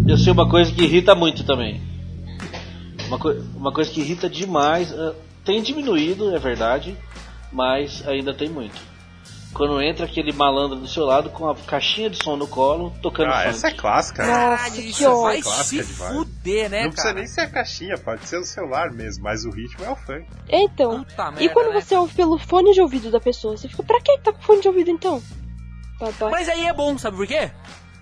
Eu sei uma coisa que irrita muito também. Uma, coi- uma coisa que irrita demais. ah, tem diminuído, é verdade, mas ainda tem muito. Quando entra aquele malandro do seu lado com a caixinha de som no colo, tocando Ah, funk. essa é clássica. né? Nossa, Caralho, que isso vai ódio. Clássica se demais. fuder, né, não precisa cara? nem ser a caixinha, pode ser o celular mesmo, mas o ritmo é o funk. Então, Puta e merda, quando né? você ouve pelo fone de ouvido da pessoa, você fica, pra que tá com fone de ouvido então? Babá. Mas aí é bom, sabe por quê?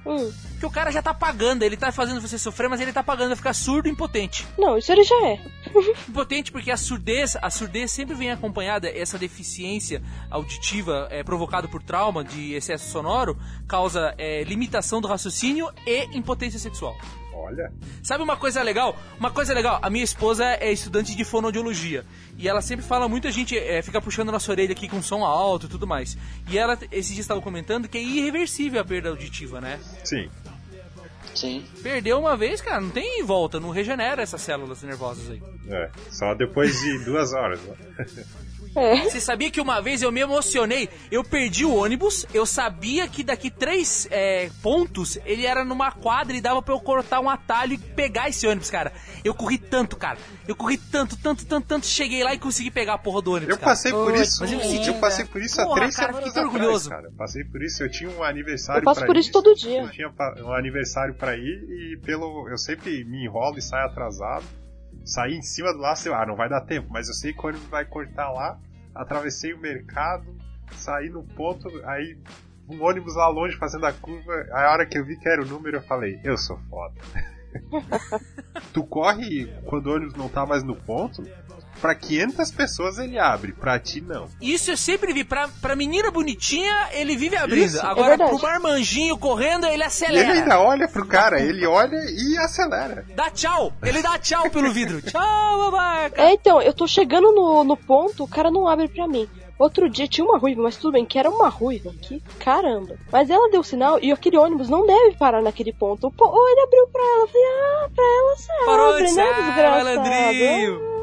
Hum. Porque o cara já tá pagando, ele tá fazendo você sofrer, mas ele tá pagando a ficar surdo e impotente. Não, isso ele já é. (laughs) Impotente porque a surdez, a surdez sempre vem acompanhada, essa deficiência auditiva é, provocada por trauma de excesso sonoro, causa é, limitação do raciocínio e impotência sexual. Olha, Sabe uma coisa legal? Uma coisa legal, a minha esposa é estudante de fonoaudiologia. E ela sempre fala, muita gente é, fica puxando nossa orelha aqui com som alto e tudo mais. E ela, esse dia estava comentando que é irreversível a perda auditiva, né? sim. Sim. Perdeu uma vez, cara, não tem volta, não regenera essas células nervosas aí. É, só depois de (laughs) duas horas. (laughs) É. Você sabia que uma vez eu me emocionei? Eu perdi o ônibus, eu sabia que daqui três é, pontos ele era numa quadra e dava pra eu cortar um atalho e pegar esse ônibus, cara. Eu corri tanto, cara. Eu corri tanto, tanto, tanto, tanto. Cheguei lá e consegui pegar a porra do ônibus. Eu cara. passei por isso. mas eu Eu, senti, passei né? por isso há Porra, três cara, semanas fiquei atrás, orgulhoso. cara. Passei por isso. Eu tinha um aniversário Eu passo pra por ir. isso todo dia. Eu tinha um aniversário pra ir e pelo eu sempre me enrolo e saio atrasado. Saí em cima do laço, eu, ah, não vai dar tempo, mas eu sei que o ônibus vai cortar lá. Atravessei o mercado, saí no ponto, aí um ônibus lá longe fazendo a curva. A hora que eu vi que era o número, eu falei, eu sou foda. (laughs) tu corre quando o ônibus não tá mais no ponto, pra 500 pessoas ele abre, pra ti não. Isso eu sempre vi. Pra, pra menina bonitinha, ele vive abrindo. Isso, é Agora, verdade. pro marmanjinho correndo, ele E ele acelera. ainda olha pro cara, ele olha e acelera. Dá tchau. Ele dá tchau pelo vidro. (laughs) tchau, babaca. É, então, eu tô chegando no, no ponto, o cara não abre pra mim. Outro dia tinha uma ruiva, mas tudo bem, que era uma ruiva, que caramba. Mas ela deu sinal e aquele ônibus não deve parar naquele ponto. Pô, ou ele abriu pra ela, eu falei, ah, pra ela você Parou de né, ser, desgraçado?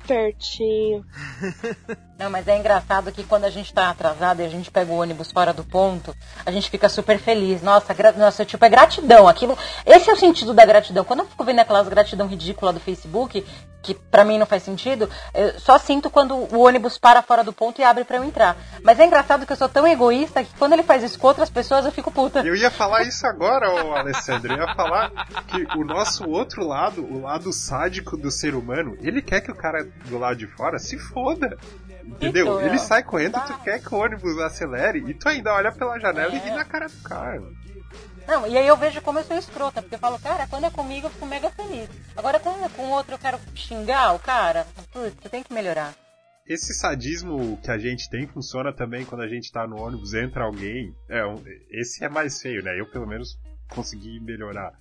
Espertinho. (laughs) Não, mas é engraçado que quando a gente tá atrasado e a gente pega o ônibus fora do ponto, a gente fica super feliz. Nossa, gra... Nossa tipo, é gratidão. Aquilo... Esse é o sentido da gratidão. Quando eu fico vendo aquelas gratidão ridícula do Facebook, que pra mim não faz sentido, eu só sinto quando o ônibus para fora do ponto e abre pra eu entrar. Mas é engraçado que eu sou tão egoísta que quando ele faz isso com outras pessoas, eu fico puta. Eu ia falar isso agora, ô Alessandro. Eu ia falar que o nosso outro lado, o lado sádico do ser humano, ele quer que o cara do lado de fora se foda. Entendeu? Então, ele é. sai correndo, tu quer que o ônibus acelere e tu ainda olha pela janela e ri na cara do cara. Não, e aí eu vejo como eu sou escrota, porque eu falo, cara, quando é comigo eu fico mega feliz. Agora quando é com outro eu quero xingar o cara, putz, tem que melhorar. Esse sadismo que a gente tem funciona também quando a gente tá no ônibus, entra alguém. É, esse é mais feio, né? Eu pelo menos consegui melhorar.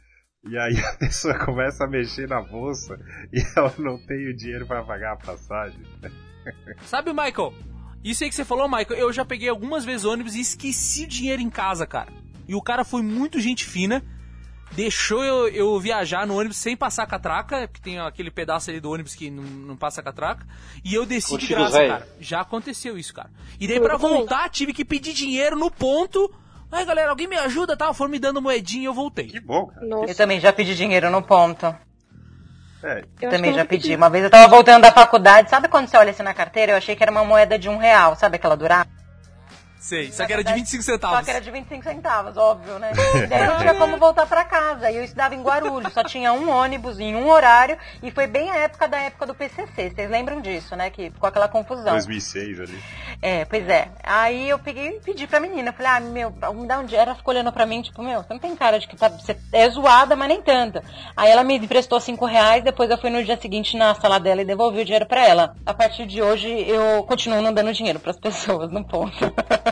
E aí a (laughs) pessoa começa a mexer na bolsa e ela não tem o dinheiro pra pagar a passagem. Sabe, Michael? Isso aí que você falou, Michael, eu já peguei algumas vezes ônibus e esqueci o dinheiro em casa, cara. E o cara foi muito gente fina, deixou eu, eu viajar no ônibus sem passar a catraca, que tem aquele pedaço ali do ônibus que não, não passa a catraca, e eu desci de Contigo, graça, velho. cara. Já aconteceu isso, cara. E daí pra voltar, tive que pedir dinheiro no ponto. Aí, galera, alguém me ajuda, tal? Foram me dando moedinha e eu voltei. Que bom, cara. Nossa, Eu também já pedi dinheiro no ponto. É, eu que também eu já nunca pedi. Uma vez eu tava voltando da faculdade, sabe quando você olha assim na carteira? Eu achei que era uma moeda de um real, sabe aquela durada? Sei, só que era de verdade, 25 Só centavos. que era de 25 centavos, óbvio, né? Daí não tinha como voltar pra casa. E eu estudava em Guarulhos, só tinha um ônibus em um horário. E foi bem a época da época do PCC. Vocês lembram disso, né? Que ficou aquela confusão. 2006 ali. É, pois é. Aí eu peguei e pedi pra menina. Falei, ah, meu, me dá um dinheiro. Ela ficou olhando pra mim, tipo, meu, você não tem cara de que tá, você é zoada, mas nem tanto. Aí ela me emprestou cinco reais, depois eu fui no dia seguinte na sala dela e devolvi o dinheiro pra ela. A partir de hoje eu continuo não dando dinheiro pras pessoas, no ponto. (laughs)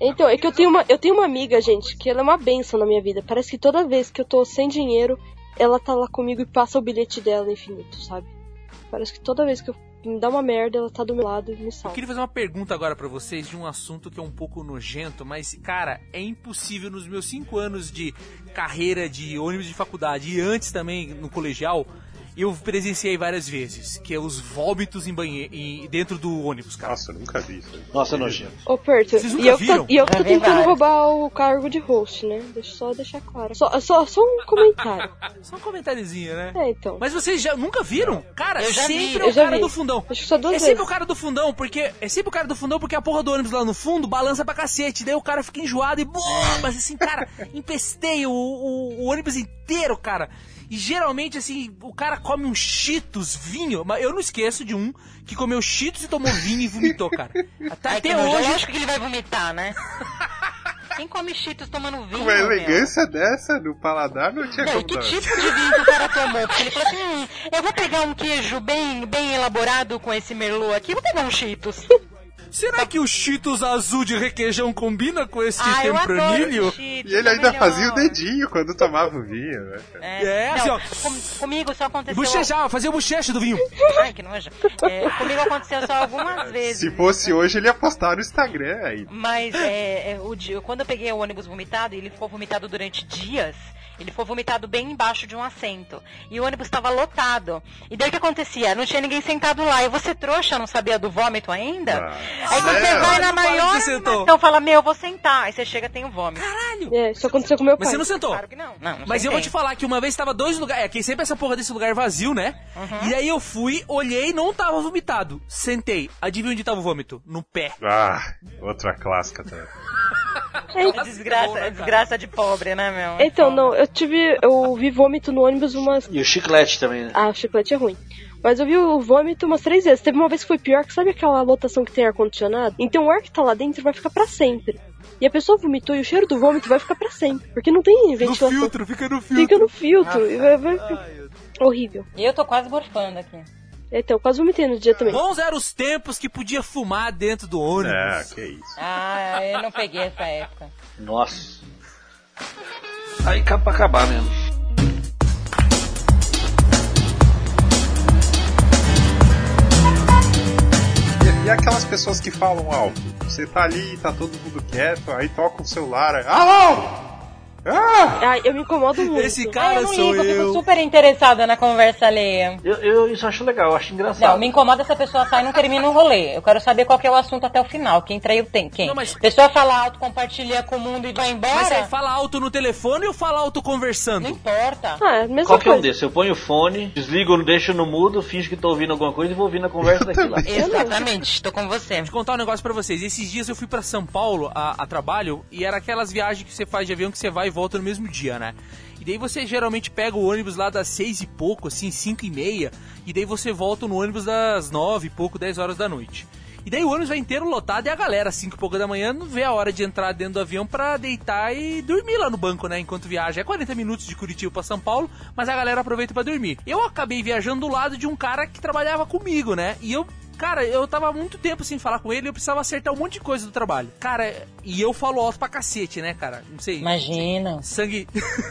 Então, é que eu tenho uma, eu tenho uma amiga, gente, que ela é uma benção na minha vida. Parece que toda vez que eu tô sem dinheiro, ela tá lá comigo e passa o bilhete dela infinito, sabe? Parece que toda vez que eu me dá uma merda, ela tá do meu lado e me Eu salva. queria fazer uma pergunta agora pra vocês de um assunto que é um pouco nojento, mas, cara, é impossível nos meus cinco anos de carreira de ônibus de faculdade e antes também no colegial, eu presenciei várias vezes, que é os vômitos em banheiro, em- dentro do ônibus, cara. Nossa, eu nunca vi isso. Nossa, nojento. Ô, Perto, Vocês nunca e eu, viram? tô, e eu que tô vi tentando roubar o cargo de host, né? Deixa eu só deixar claro. Só, só, só um comentário. (laughs) Só um comentáriozinho, né? É, então. Mas vocês já nunca viram? Cara, vi, sempre eu é o cara vi. do fundão. Acho que só duas É sempre vezes. o cara do fundão, porque. É sempre o cara do fundão porque a porra do ônibus lá no fundo balança pra cacete. Daí o cara fica enjoado e. Mas assim, cara, (laughs) empesteia o, o- o ônibus inteiro, cara. E geralmente, assim, o cara come um Cheetos, vinho. Mas eu não esqueço de um que comeu Cheetos e tomou vinho e vomitou, cara. Até, Ai, até hoje. Lógico que ele vai vomitar, né? Quem come cheetos tomando vinho? Com uma meu? elegância dessa no paladar não tinha Não, e como que dar. tipo de vinho que o cara tomou? Porque ele falou assim, hum, eu vou pegar um queijo bem, bem elaborado com esse merlot aqui, vou pegar um cheetos. Será que o Cheetos azul de requeijão combina com esse Ah, tempranilho? cheetos, E ele é ainda melhor. fazia o dedinho quando tomava o vinho, né? É, Não, assim, ó. com- comigo só aconteceu... Bochechar, fazer o bochecho do vinho. Ai, que nojo. É, comigo aconteceu só algumas vezes. Se fosse hoje, ele ia postar no Instagram aí. Mas é, é, o dia, quando eu peguei o ônibus vomitado, ele ficou vomitado durante dias, ele ficou vomitado bem embaixo de um assento. E o ônibus estava lotado. E daí o que acontecia? Não tinha ninguém sentado lá. E você trouxa, não sabia do vômito ainda? Ah, Aí você vai na maior você sentou. animação, fala, meu, eu vou sentar. Aí você chega, tem o vômito. É, isso aconteceu com meu Mas pai. você não sentou. Claro que não. Não, não Mas eu vou te sentei. falar que uma vez tava dois lugares. É, que sempre essa porra desse lugar vazio, né? Uhum. E aí eu fui, olhei, não tava vomitado. Sentei. Adivinha onde tava o vômito? No pé. Ah, outra clássica também. É desgraça, é desgraça de pobre, né, meu? Então, não, eu tive. Eu vi vômito no ônibus umas. E o chiclete também, né? Ah, o chiclete é ruim. Mas eu vi o vômito umas três vezes. Teve uma vez que foi pior, que sabe aquela lotação que tem ar-condicionado? Então o ar que tá lá dentro vai ficar pra sempre. E a pessoa vomitou e o cheiro do vômito vai ficar pra sempre. Porque não tem No ventilação. filtro, fica no filtro. Fica no filtro. e vai, vai... Horrível. E eu tô quase gorfando aqui. Então, quase vomitei no dia também. Bons eram os tempos que podia fumar dentro do ônibus. É, que isso. Ah, eu não peguei essa época. Nossa. Aí acaba pra acabar mesmo. E, e aquelas pessoas que falam alto? Você tá ali, tá todo mundo quieto, aí toca o celular, aí, alô! Ah! Ah, eu me incomodo muito. Esse Ah, cara eu não sou ligo, eu fico eu. super interessada na conversa alheia. Eu, eu isso eu acho legal, eu acho engraçado. Não, me incomoda se a pessoa sai e não termina o rolê. Eu quero saber qual que é o assunto até o final. Quem traiu tem quem? Não, mas- Pessoa fala alto, compartilha com o mundo e vai embora. Mas aí fala alto no telefone ou fala alto conversando? Não importa. Ah, é mesma Qualquer um coisa. desses. Eu ponho o fone, desligo, deixo no mudo, finge que tô ouvindo alguma coisa e vou ouvindo a conversa daqui lá. (laughs) Exatamente, tô com você. Vou contar um negócio pra vocês. Esses dias eu fui pra São Paulo a, a trabalho e era aquelas viagens que você faz de avião que você vai e volta no mesmo dia, né? E daí você geralmente pega o ônibus lá das seis e pouco, assim, cinco e meia, e daí você volta no ônibus das nove e pouco, dez horas da noite. E daí o ônibus vai inteiro lotado e a galera, cinco e pouco da manhã, não vê a hora de entrar dentro do avião pra deitar e dormir lá no banco, né? Enquanto viaja. É 40 minutos de Curitiba pra São Paulo, mas a galera aproveita pra dormir. Eu acabei viajando do lado de um cara que trabalhava comigo, né? E eu Cara, eu tava há muito tempo sem falar com ele e eu precisava acertar um monte de coisa do trabalho. Cara, e eu falo alto pra cacete, né, cara? Não sei. Imagina. Sangue.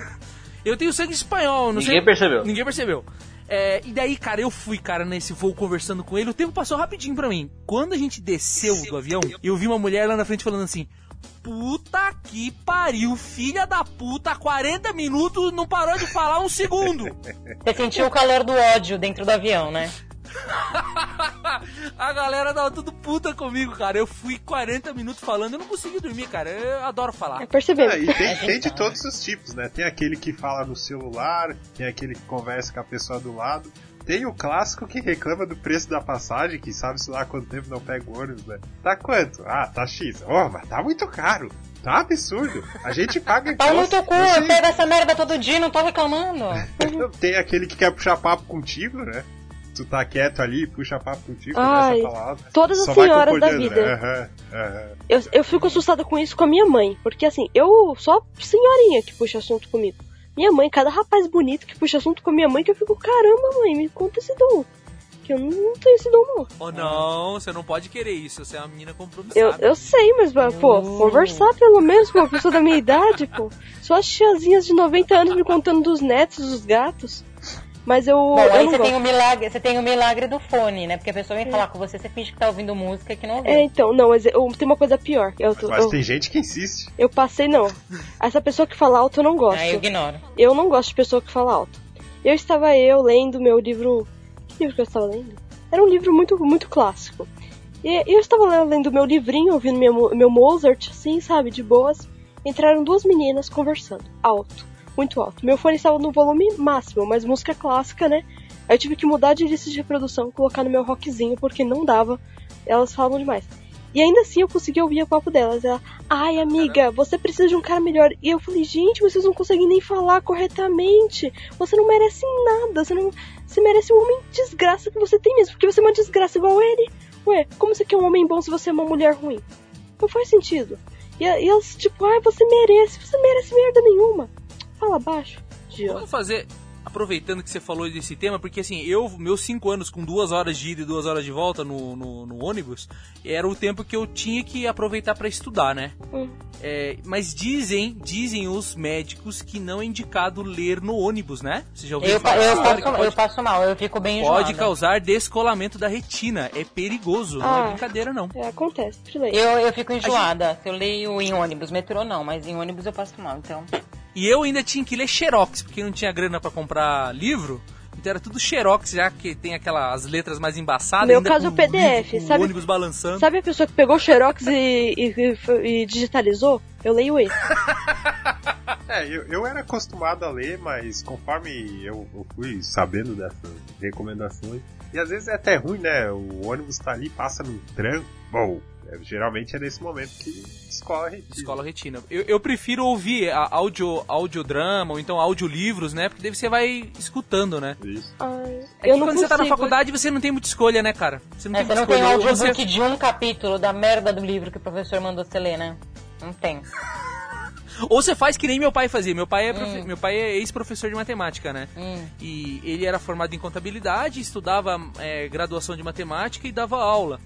(laughs) eu tenho sangue espanhol, não sei. Ninguém percebeu. Ninguém percebeu. É, e daí, cara, eu fui, cara, nesse voo conversando com ele. O tempo passou rapidinho pra mim. Quando a gente desceu do avião, eu vi uma mulher lá na frente falando assim: Puta que pariu, filha da puta, há 40 minutos não parou de falar um segundo. (laughs) Você sentiu o calor do ódio dentro do avião, né? (laughs) A galera tava tudo puta comigo, cara. Eu fui 40 minutos falando, eu não consegui dormir, cara. Eu adoro falar. É, percebendo. É, e tem, tem de todos os tipos, né? Tem aquele que fala no celular, tem aquele que conversa com a pessoa do lado. Tem o clássico que reclama do preço da passagem, que sabe-se lá quanto tempo não pega o ônibus, né? Tá quanto? Ah, tá X. Oh, mas tá muito caro. Tá absurdo. A gente paga (laughs) Pau no imposto. teu cu, Eu pego essa merda todo dia, não tô reclamando. (laughs) Tem aquele que quer puxar papo contigo, né? Tu tá quieto ali, puxa papo contigo, Ai, começa a falar. todas as senhoras da vida. né? Aham, aham. Eu, eu fico assustada com isso com a minha mãe. Porque assim, eu só senhorinha que puxa assunto comigo. Minha mãe, cada rapaz bonito que puxa assunto com a minha mãe, que eu fico, caramba, mãe, me conta esse dom. Que eu não, não tenho esse dom, não. Oh, não, você não pode querer isso. Você é uma menina compromissada. Eu, eu sei, mas, pô, conversar pelo menos com uma pessoa da minha idade, pô. Só as tiazinhas de 90 anos me contando dos netos, dos gatos. Mas eu, Bom, eu aí não você gosto. tem, o milagre, você tem o milagre do fone, né? Porque a pessoa vem falar com você, você finge que tá ouvindo música que não ouviu. É, então, não, mas eu, tem uma coisa pior. Eu, Mas eu, tem gente que insiste. eu passei, não. Essa pessoa que fala alto eu não gosto. Aí eu ignoro. Eu não gosto de pessoa que fala alto. Eu estava eu lendo meu livro. Que livro que eu estava lendo? Era um livro muito, muito clássico. E eu estava lendo meu livrinho, ouvindo meu, meu Mozart, assim, sabe, de boas. Entraram duas meninas conversando, alto, muito alto. Meu fone estava no volume máximo, mas música clássica, né? Aí eu tive que mudar de lista de reprodução, colocar no meu rockzinho, porque não dava. Elas falam demais. E ainda assim eu consegui ouvir o papo delas. Ela, ai amiga, você precisa de um cara melhor. E eu falei, gente, vocês não conseguem nem falar corretamente. Você não merece nada. Você não. Você merece um homem desgraça que você tem mesmo. Porque você é uma desgraça igual ele. Ué, como você quer um homem bom se você é uma mulher ruim? Não faz sentido. E, e elas, tipo, ai, você merece. Você merece merda nenhuma. Fala baixo. idiota. Vamos fazer, aproveitando que você falou desse tema, porque assim, eu, meus cinco anos com duas horas de ida e duas horas de volta no, no, no ônibus, era o tempo que eu tinha que aproveitar para estudar, né? Hum. É, mas dizem, dizem os médicos que não é indicado ler no ônibus, né? Você já ouviu Eu, falar eu, passo, pode, eu passo mal, eu fico bem pode enjoada. causar descolamento da retina. É perigoso, não Ah. é brincadeira não. É, acontece. Eu, eu fico enjoada. Se eu leio em ônibus, metrô não, mas em ônibus eu passo mal, então. E eu ainda tinha que ler xerox, porque não tinha grana pra comprar livro. Então era tudo xerox, já que tem aquelas letras mais embaçadas. Meu ainda caso é o PDF, livro, sabe? O ônibus balançando. Sabe a pessoa que pegou o Xerox e, e- e digitalizou? Eu leio esse. (laughs) É, eu, eu era acostumado a ler, mas conforme eu, eu fui sabendo dessas recomendações, e às vezes é até ruim, né? O ônibus tá ali, passa no tranco. Bom, é, geralmente é nesse momento que escola retina. Escola Retina. Eu, eu prefiro ouvir a audio, audiodrama ou então audiolivros, né? Porque daí você vai escutando, né? Isso. Ai, É que quando você tá na consigo. faculdade você não tem muita escolha, né, cara? Você não É, tem você muita não tem escolha. Ou audiobook você- de um capítulo da merda do livro que o professor mandou você ler, né? Não tem. (laughs) Ou você faz que nem meu pai fazia. Meu pai é, profe- meu pai é ex-professor de matemática, né? Hum. E ele era formado em contabilidade, estudava é, graduação de matemática e dava aula.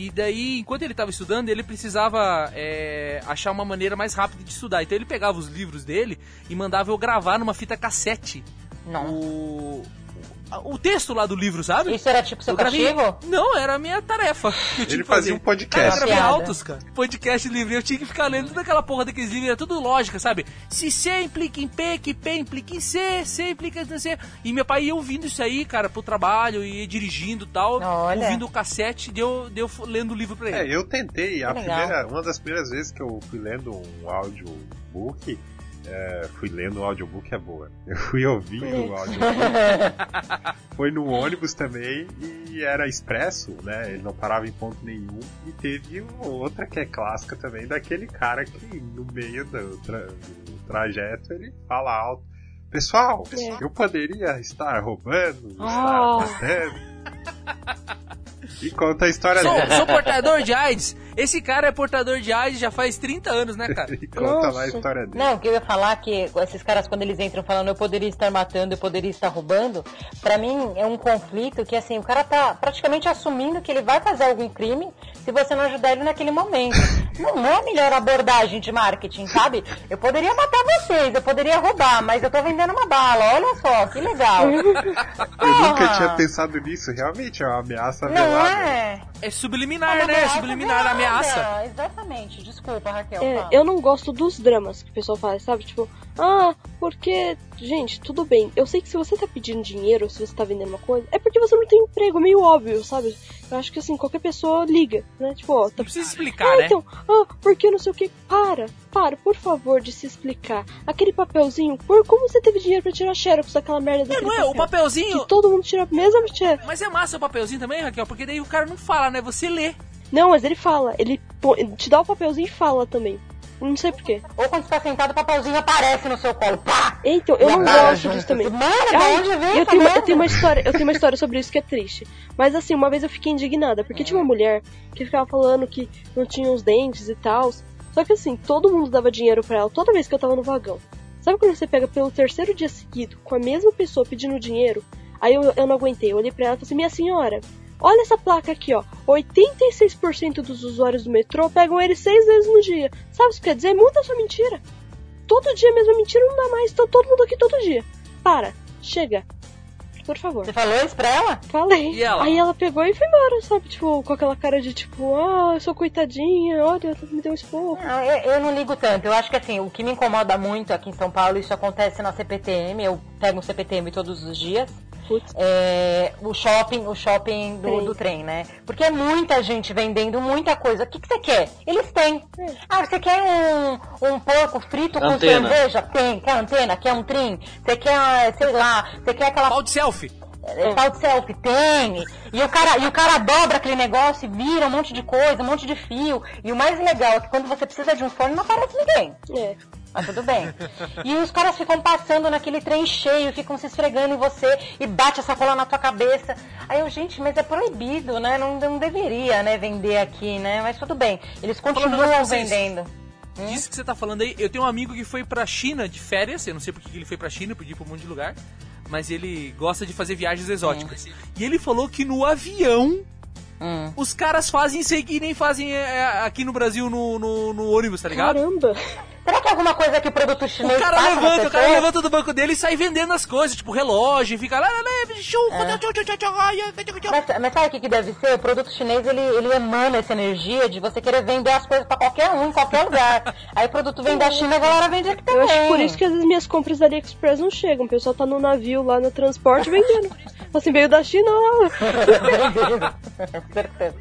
E daí, enquanto ele estava estudando, ele precisava é, achar uma maneira mais rápida de estudar. Então ele pegava os livros dele e mandava eu gravar numa fita cassete Não. o, o texto lá do livro, sabe? Isso era tipo seu Eu gravei- castigo? Não, era a minha tarefa. Que eu tinha Ele que fazia fazer. um Cara, eu podcast. gravei altos, cara. Podcast livre. Eu tinha que ficar lendo toda aquela porra daqueles livros. Era tudo lógica, sabe? Se C implica em P, que P implica em C, C implica em C. E meu pai ia ouvindo isso aí, cara, pro trabalho, ia dirigindo e tal. Olha. Ouvindo o cassete, deu, deu lendo o livro pra É, ele. eu tentei, a legal. primeira, uma das primeiras vezes que eu fui lendo um audiobook, é, fui lendo um audiobook é boa. Eu fui ouvindo o audiobook. Foi no ônibus também e era expresso, né? Ele não parava em ponto nenhum. E teve uma outra que é clássica também, daquele cara que no meio do, tra- do trajeto ele fala alto. Pessoal, É. eu poderia estar roubando, estar (laughs) matando. E conta a história Sou, dele. sou portador de AIDS. Esse cara é portador de AIDS já faz 30 anos, né, cara? (laughs) E conta lá a Nossa. história dele. Não, o que eu ia falar é que esses caras, quando eles entram falando eu poderia estar matando, eu poderia estar roubando, pra mim é um conflito que, assim, o cara tá praticamente assumindo que ele vai fazer algum crime se você não ajudar ele naquele momento. (laughs) Não é a melhor abordagem de marketing, sabe? Eu poderia matar vocês, eu poderia roubar, mas eu tô vendendo uma bala, olha só, que legal. (laughs) Eu nunca tinha pensado nisso, realmente é uma ameaça Não velada. É? É subliminar, né? ameaça Subliminar, velada. ameaça. Exatamente, desculpa, Raquel. É, eu não gosto dos dramas que o pessoal faz, sabe? Tipo, ah, porque, gente, tudo bem. Eu sei que se você tá pedindo dinheiro, se você tá vendendo uma coisa, é porque você não tem emprego, meio óbvio, sabe? Eu acho que assim, qualquer pessoa liga, né? Tipo, ó, tá Não precisa explicar, ah, né? então, ah, porque não sei o que. Para, para, por favor, de se explicar. Aquele papelzinho, por como você teve dinheiro pra tirar xerox daquela merda daquele não é? O papel? papelzinho. Que todo mundo tira mesmo xerox. Mas é massa o papelzinho também, Raquel, porque daí o cara não fala, né? Você lê. Não, mas ele fala, ele te dá o papelzinho e fala também. Não sei porquê. Ou quando você tá sentado, o papelzinho aparece no seu colo. Pá! Então, eu não cara gosto junto. disso também. Mano, Ai, onde eu, essa tenho uma, eu tenho uma história, eu tenho uma história sobre isso que é triste. Mas assim, uma vez eu fiquei indignada, porque tinha uma mulher que ficava falando que não tinha os dentes e tal. Só que assim, todo mundo dava dinheiro pra ela toda vez que eu tava no vagão. Sabe quando você pega pelo terceiro dia seguido com a mesma pessoa pedindo dinheiro? Aí eu, eu não aguentei, eu olhei pra ela e falei assim, minha senhora, olha essa placa aqui, ó. 86% dos usuários do metrô pegam ele seis vezes no dia. Sabe o que quer dizer? Muda sua mentira. Todo dia a mesma mentira não dá mais, então todo mundo aqui todo dia. Para, chega. por favor. Você falou isso pra ela? Falei. E ela? Aí ela pegou e foi embora, sabe? Tipo, com aquela cara de tipo, ah, eu sou coitadinha, olha, me deu um esporro. Não, eu, eu não ligo tanto. Eu acho que assim, o que me incomoda muito aqui em São Paulo, isso acontece na CPTM, eu pego um CPTM todos os dias. Putz. É, o shopping, o shopping do Trem. do trem, né? Porque é muita gente vendendo muita coisa. O que, que você quer? Eles têm. É. Ah, você quer um, um porco frito com Antena. cerveja? Tem. Quer antena? Quer um trim? Você quer, sei lá, você quer aquela Pau de selfie. é, Tal de selfie, tem. E o, cara, e o cara dobra aquele negócio e vira um monte de coisa, um monte de fio. E o mais legal é que quando você precisa de um fone não aparece ninguém. É. Mas tudo bem. E os caras ficam passando naquele trem cheio, ficam se esfregando em você e bate a sacola na tua cabeça. Aí eu, gente, mas é proibido, né? Não, não deveria, né, vender aqui, né? Mas tudo bem. Eles continuam vendendo. Disso que você tá falando aí, eu tenho um amigo que foi pra China de férias, eu não sei porque que ele foi pra China, podia ir pra um monte de lugar, mas ele gosta de fazer viagens exóticas. E ele falou que no avião Hum. os caras fazem isso aí que nem fazem é, aqui no Brasil no, no, no ônibus, tá ligado? Caramba. Será que é alguma coisa que o produto O chinês cara passa levanta, o cara levanta do banco dele e sai vendendo as coisas, tipo relógio, e fica lá, lá, lá, chupa, É. tchau, tchau, tchau, tchau, ai, tchau, tchau, tchau. Mas, mas sabe o que, que deve ser? O produto chinês ele, ele emana essa energia de você querer vender as coisas pra qualquer um, em qualquer lugar. (laughs) Aí o produto vem da China, a galera vende aqui Eu também. acho que por isso que as minhas compras da AliExpress não chegam. O pessoal tá no navio lá no transporte (laughs) vendendo. Assim, veio da China, ó. (laughs) Certeza.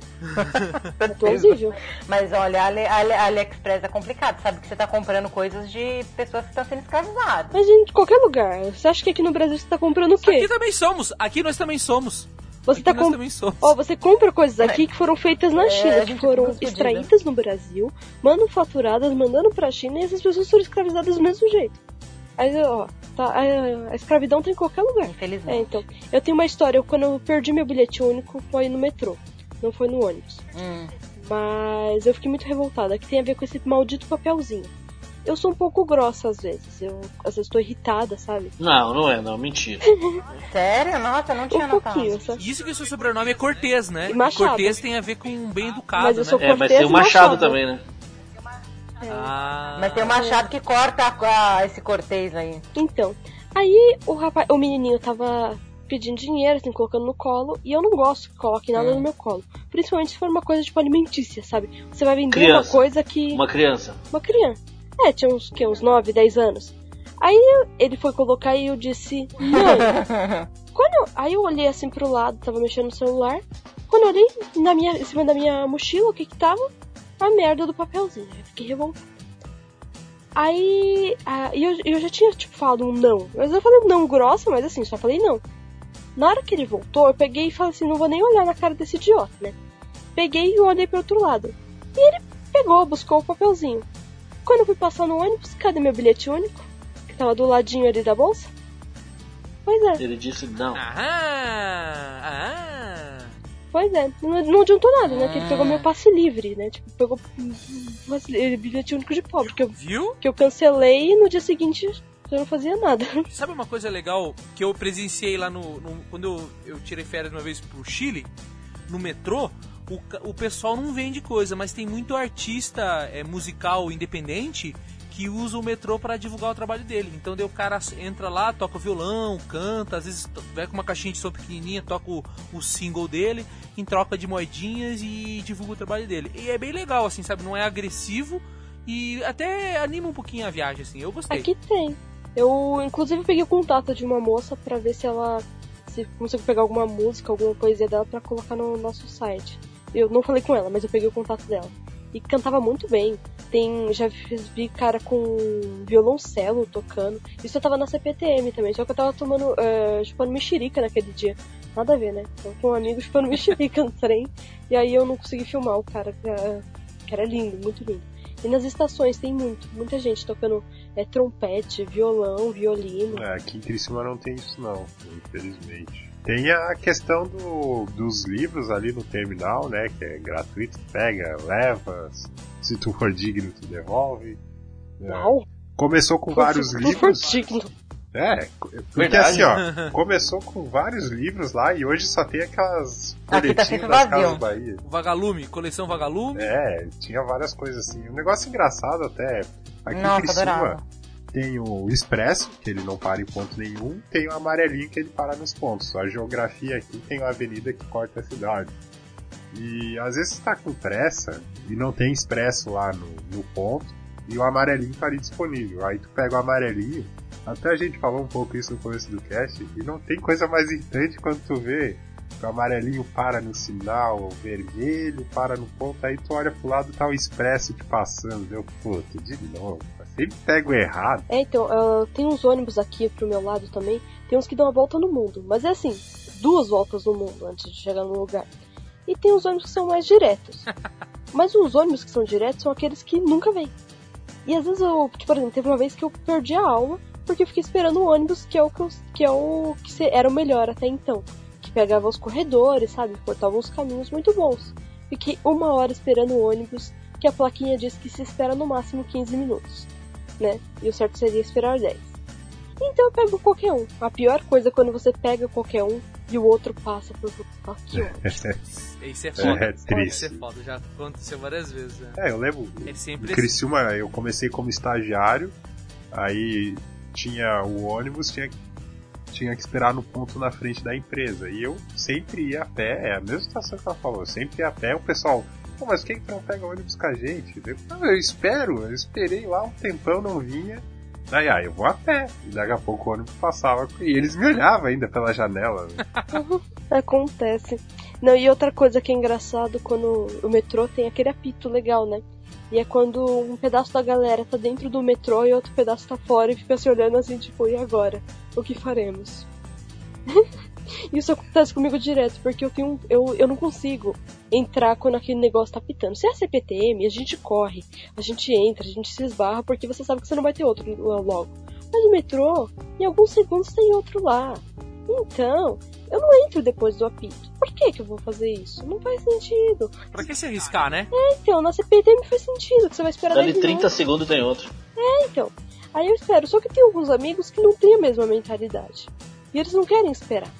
É plausível. Mas olha, a, Ali, a, Ali- a AliExpress é complicado. Sabe que você tá comprando coisas de pessoas que estão sendo escravizadas. Mas em qualquer lugar. Você acha que aqui no Brasil você tá comprando o Aqui quê? também somos, aqui nós também somos. Você Aqui tá nós com... também somos. Ó, você compra coisas aqui que foram feitas na É, China, que foram extraídas no Brasil, manufaturadas, mandando pra China e essas pessoas foram escravizadas do mesmo jeito. Aí, ó, tá, a, a escravidão tá em qualquer lugar. É, Infelizmente. então. Eu tenho uma história, quando eu perdi meu bilhete único, foi no metrô, não foi no ônibus. Hum. Mas eu fiquei muito revoltada, que tem a ver com esse maldito papelzinho. Eu sou um pouco grossa às vezes, eu às vezes tô irritada, sabe? Não, não é, não, mentira. (laughs) Sério? Nossa, eu não tinha Um notado. Isso que o seu sobrenome é Cortês, né? E Machado. Cortês tem a ver com bem educado, Mas eu né? sou- É, mas Cortez tem o Machado Machado. também, né? Ah, Mas tem o Machado que corta a- a- esse cortês aí. Então, aí o rapaz, o menininho tava pedindo dinheiro, assim, colocando no colo, e eu não gosto que coloque nada no meu colo. Principalmente se for uma coisa tipo alimentícia, sabe? Você vai vender Criança. uma coisa que. Uma criança. Uma criança. É, tinha uns, que, uns 9, 10 anos. Aí ele foi colocar e eu disse, não. (laughs) Quando eu- aí eu olhei assim pro lado, tava mexendo no celular. Quando eu olhei na minha, em cima da minha mochila, o que que tava? A merda do papelzinho. Eu fiquei revoltada. Aí, e eu, eu já tinha, tipo, falado um não. Mas eu falei um não grossa, mas assim, só falei não. Na hora que ele voltou, eu peguei e falei assim, não vou nem olhar na cara desse idiota, né? Peguei e olhei pro outro lado. E ele pegou, buscou o papelzinho. Quando eu fui passar no ônibus, cadê meu bilhete único? Que tava do ladinho ali da bolsa. Pois é, Ele disse não. Aham, aham. pois é. Não, não adiantou nada, né? Que ele pegou meu passe livre, né? Tipo, pegou passe livre, bilhete único de pobre. Que eu, Viu? que eu cancelei e no dia seguinte eu não fazia nada. (laughs) Sabe uma coisa legal que eu presenciei lá no. no- quando eu, eu tirei férias uma vez pro Chile, no metrô, o, o pessoal não vende coisa, mas tem muito artista é, musical independente que usa o metrô para divulgar o trabalho dele. Então daí o cara entra lá, toca o violão, canta, às vezes vai com uma caixinha de som pequenininha, toca o, o single dele, em troca de moedinhas e divulga o trabalho dele. E é bem legal, assim, sabe? Não é agressivo e até anima um pouquinho a viagem, assim. Eu gostei. Aqui tem. Eu, inclusive, peguei o contato de uma moça pra ver se ela se consigo pegar alguma música, alguma poesia dela pra colocar no nosso site. Eu não falei com ela, mas eu peguei o contato dela. E cantava muito bem. Tem, já vi cara com violoncelo tocando. Isso eu tava na CPTM também, só que eu tava tomando, eh, chupando mexerica naquele dia. Nada a ver, né? Tava com um amigo chupando (laughs) mexerica no trem. E aí eu não consegui filmar o cara, que era lindo, muito lindo. E nas estações tem muito, muita gente tocando é, trompete, violão, violino. É, aqui em Criciúma não tem isso não, infelizmente. Tem a questão do, dos livros ali no terminal, né? Que é gratuito, pega, leva, se tu for digno, tu devolve. É. Uau! Começou com vários livros. digno. É, porque Verdade. assim, ó, (laughs) começou com vários livros lá e hoje só tem aquelas Aqui tá das. Casas Bahia. Vagalume, coleção Vagalume. É, tinha várias coisas assim. Um negócio engraçado até. Aqui em Nossa, Criciúma, adorava. Tem o expresso, que ele não para em ponto nenhum, tem o amarelinho que ele para nos pontos. A geografia aqui tem uma avenida que corta a cidade. E às vezes você tá com pressa e não tem expresso lá no, no ponto, e o amarelinho tá ali disponível. Aí tu pega o amarelinho, até a gente falou um pouco isso no começo do cast, e não tem coisa mais irritante quando tu vê o amarelinho para no sinal, vermelho para no ponto, aí tu olha pro lado tá o expresso te passando, deu puto, de novo. Sempre pego errado. É, então, uh, tem uns ônibus aqui pro meu lado também, tem uns que dão a volta no mundo, mas é assim, duas voltas no mundo antes de chegar no lugar. E tem os ônibus que são mais diretos. (laughs) Mas os ônibus que são diretos são aqueles que nunca vêm. E às vezes eu, tipo, por exemplo, teve uma vez que eu perdi a aula porque eu fiquei esperando o ônibus que é o que, eu, que, é o, que era o melhor até então. Que pegava os corredores, sabe? Cortava uns caminhos muito bons. Fiquei uma hora esperando o ônibus que a plaquinha diz que se espera no máximo 15 minutos, né? E o certo seria esperar 10. Então eu pego qualquer um. A pior coisa é quando você pega qualquer um e o outro passa por que ótimo. Isso (laughs) é foda. É triste. Isso é foda. Já aconteceu várias vezes. Né? É, eu lembro. É Em sempre assim. Criciúma, eu comecei como estagiário, aí tinha o ônibus, tinha, tinha que esperar no ponto na frente da empresa. E eu sempre ia a pé, é a mesma situação que ela falou, eu sempre ia a pé, o pessoal. Pô, mas quem que não pega ônibus com a gente? Eu, "Não, eu espero, eu esperei lá um tempão, não vinha. Daí, ah, eu vou a pé. E daqui a pouco o ônibus passava e eles me olhavam ainda pela janela. né? (laughs) Acontece. Não, e outra coisa que é engraçado quando o metrô tem aquele apito legal, né? E é quando um pedaço da galera tá dentro do metrô e outro pedaço tá fora e fica se olhando assim, tipo, e agora? O que faremos? (laughs) Isso acontece comigo direto, porque eu tenho. Eu, eu não consigo entrar quando aquele negócio tá pitando. Se é CPTM, a gente corre, a gente entra, a gente se esbarra, porque você sabe que você não vai ter outro logo. Mas no metrô, em alguns segundos tem outro lá. Então, eu não entro depois do apito. Por que, que eu vou fazer isso? Não faz sentido. Pra que se arriscar, né? Então, na CPTM faz sentido, que você vai esperar Dali 10 30 minutos. segundos tem outro. Então, aí eu espero. Só que tem alguns amigos que não têm a mesma mentalidade. E eles não querem esperar.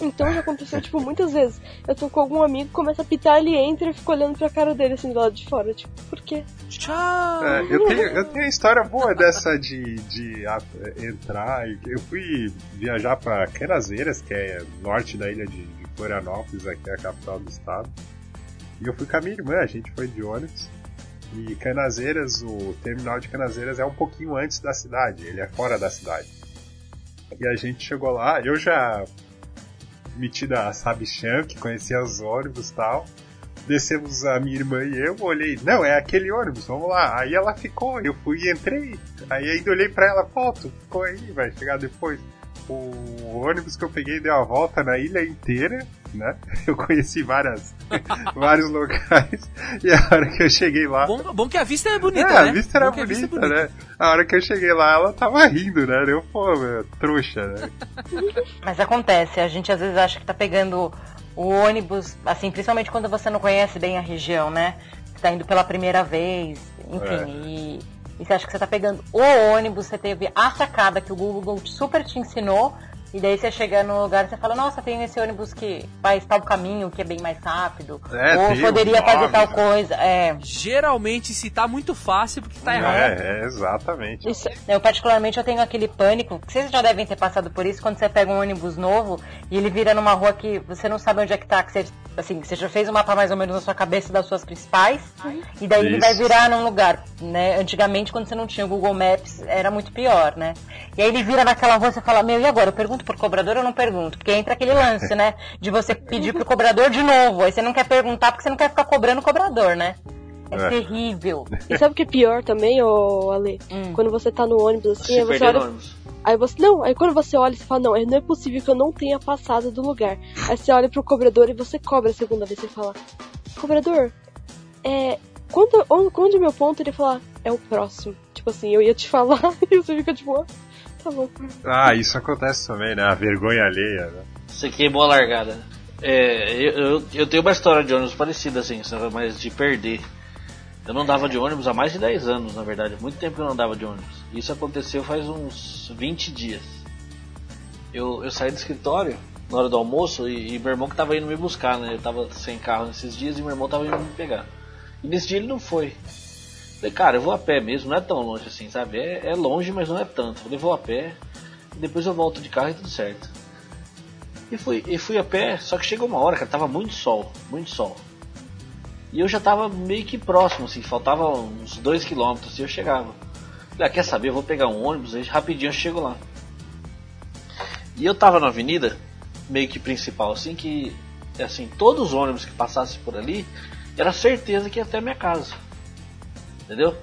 Então já aconteceu, tipo, muitas vezes. Eu tô com algum amigo, começa a pitar, ele entra e fica olhando pra cara dele assim do lado de fora. Tipo, por quê? Tchau! É, eu, tenho, eu tenho uma história boa dessa de, de a- entrar. Eu fui viajar pra Canaseiras, que é norte da ilha de, de Florianópolis, aqui é a capital do estado. E eu fui com a minha irmã, a gente foi de ônibus. E Canaseiras, o terminal de Canaseiras é um pouquinho antes da cidade, ele é fora da cidade. E a gente chegou lá, eu já metida a sabichão, que conhecia os ônibus e tal. Descemos a minha irmã e eu, olhei, não, é aquele ônibus, vamos lá. Aí ela ficou, eu fui e entrei. Aí ainda olhei pra ela, tu ficou aí, vai chegar depois. O ônibus que eu peguei deu a volta na ilha inteira, né? (laughs) Eu conheci várias, (laughs) vários locais. E a hora que eu cheguei lá. Bom, bom que a vista é bonita, é, né? a vista era que a vista é bonita, né? A hora que eu cheguei lá, ela tava rindo, né? Eu, pô, meu, trouxa, né? (laughs) Mas acontece, a gente às vezes acha que tá pegando o ônibus, assim, principalmente quando você não conhece bem a região, né? Tá indo pela primeira vez, enfim, e, e você acha que você tá pegando o ônibus, você teve a sacada que o Google super te ensinou, e daí você chega no lugar e você fala, nossa, tem esse ônibus que faz tal caminho, que é bem mais rápido, É, ou poderia os fazer tal né? coisa, é. Geralmente, se tá muito fácil, porque tá errado. É, é, exatamente. Isso, Eu, particularmente, eu tenho aquele pânico, que vocês já devem ter passado por isso, quando você pega um ônibus novo e ele vira numa rua que você não sabe onde é que tá, que você, assim, que você já fez um mapa mais ou menos na sua cabeça das suas principais, e daí ele vai Isso. virar num lugar, né? Antigamente, quando você não tinha o Google Maps, era muito pior, né? E aí ele vira naquela rua e você fala, meu, e agora? Eu pergunto pro cobrador ou não pergunto? Porque entra aquele lance, né? De você pedir pro cobrador de novo, aí você não quer perguntar porque você não quer ficar cobrando o cobrador, né? É, É. terrível. E sabe o que é pior também, ô Ale? Hum. Quando você tá no ônibus assim, você no olha. ônibus. Aí você. Não, aí quando você olha, você fala, não, não é possível que eu não tenha passado do lugar. Aí você olha pro cobrador e você cobra a segunda vez. Você fala, cobrador, é. Quando, onde, onde é meu ponto? Ele fala, é o próximo. Tipo assim, eu ia te (laughs) falar e você fica tipo, tá. Ah, isso acontece também, né? A vergonha alheia, né? Você queimou a largada. É, eu, eu, eu tenho uma história de ônibus parecida assim, mas de perder. Eu não andava de ônibus há mais de 10 anos, na verdade. Muito tempo que eu não andava de ônibus. Isso aconteceu faz uns 20 dias. Eu, eu saí do escritório na hora do almoço e, e meu irmão que tava indo me buscar, né? Eu tava sem carro nesses dias e meu irmão tava indo me pegar. E nesse dia ele não foi. Falei, cara, eu vou a pé mesmo, não é tão longe assim, sabe? É, é longe, mas não é tanto. Falei, vou a pé, depois eu volto de carro e tudo certo. E fui, e fui a pé, só que chegou uma hora, cara, tava muito sol, muito sol. E eu já tava meio que próximo, assim, faltava uns 2km e eu chegava. Falei, ah, quer saber, eu vou pegar um ônibus, aí rapidinho eu chego lá. E eu tava na avenida, meio que principal, assim, que, assim, todos os ônibus que passassem por ali, era certeza que ia até a minha casa. Entendeu?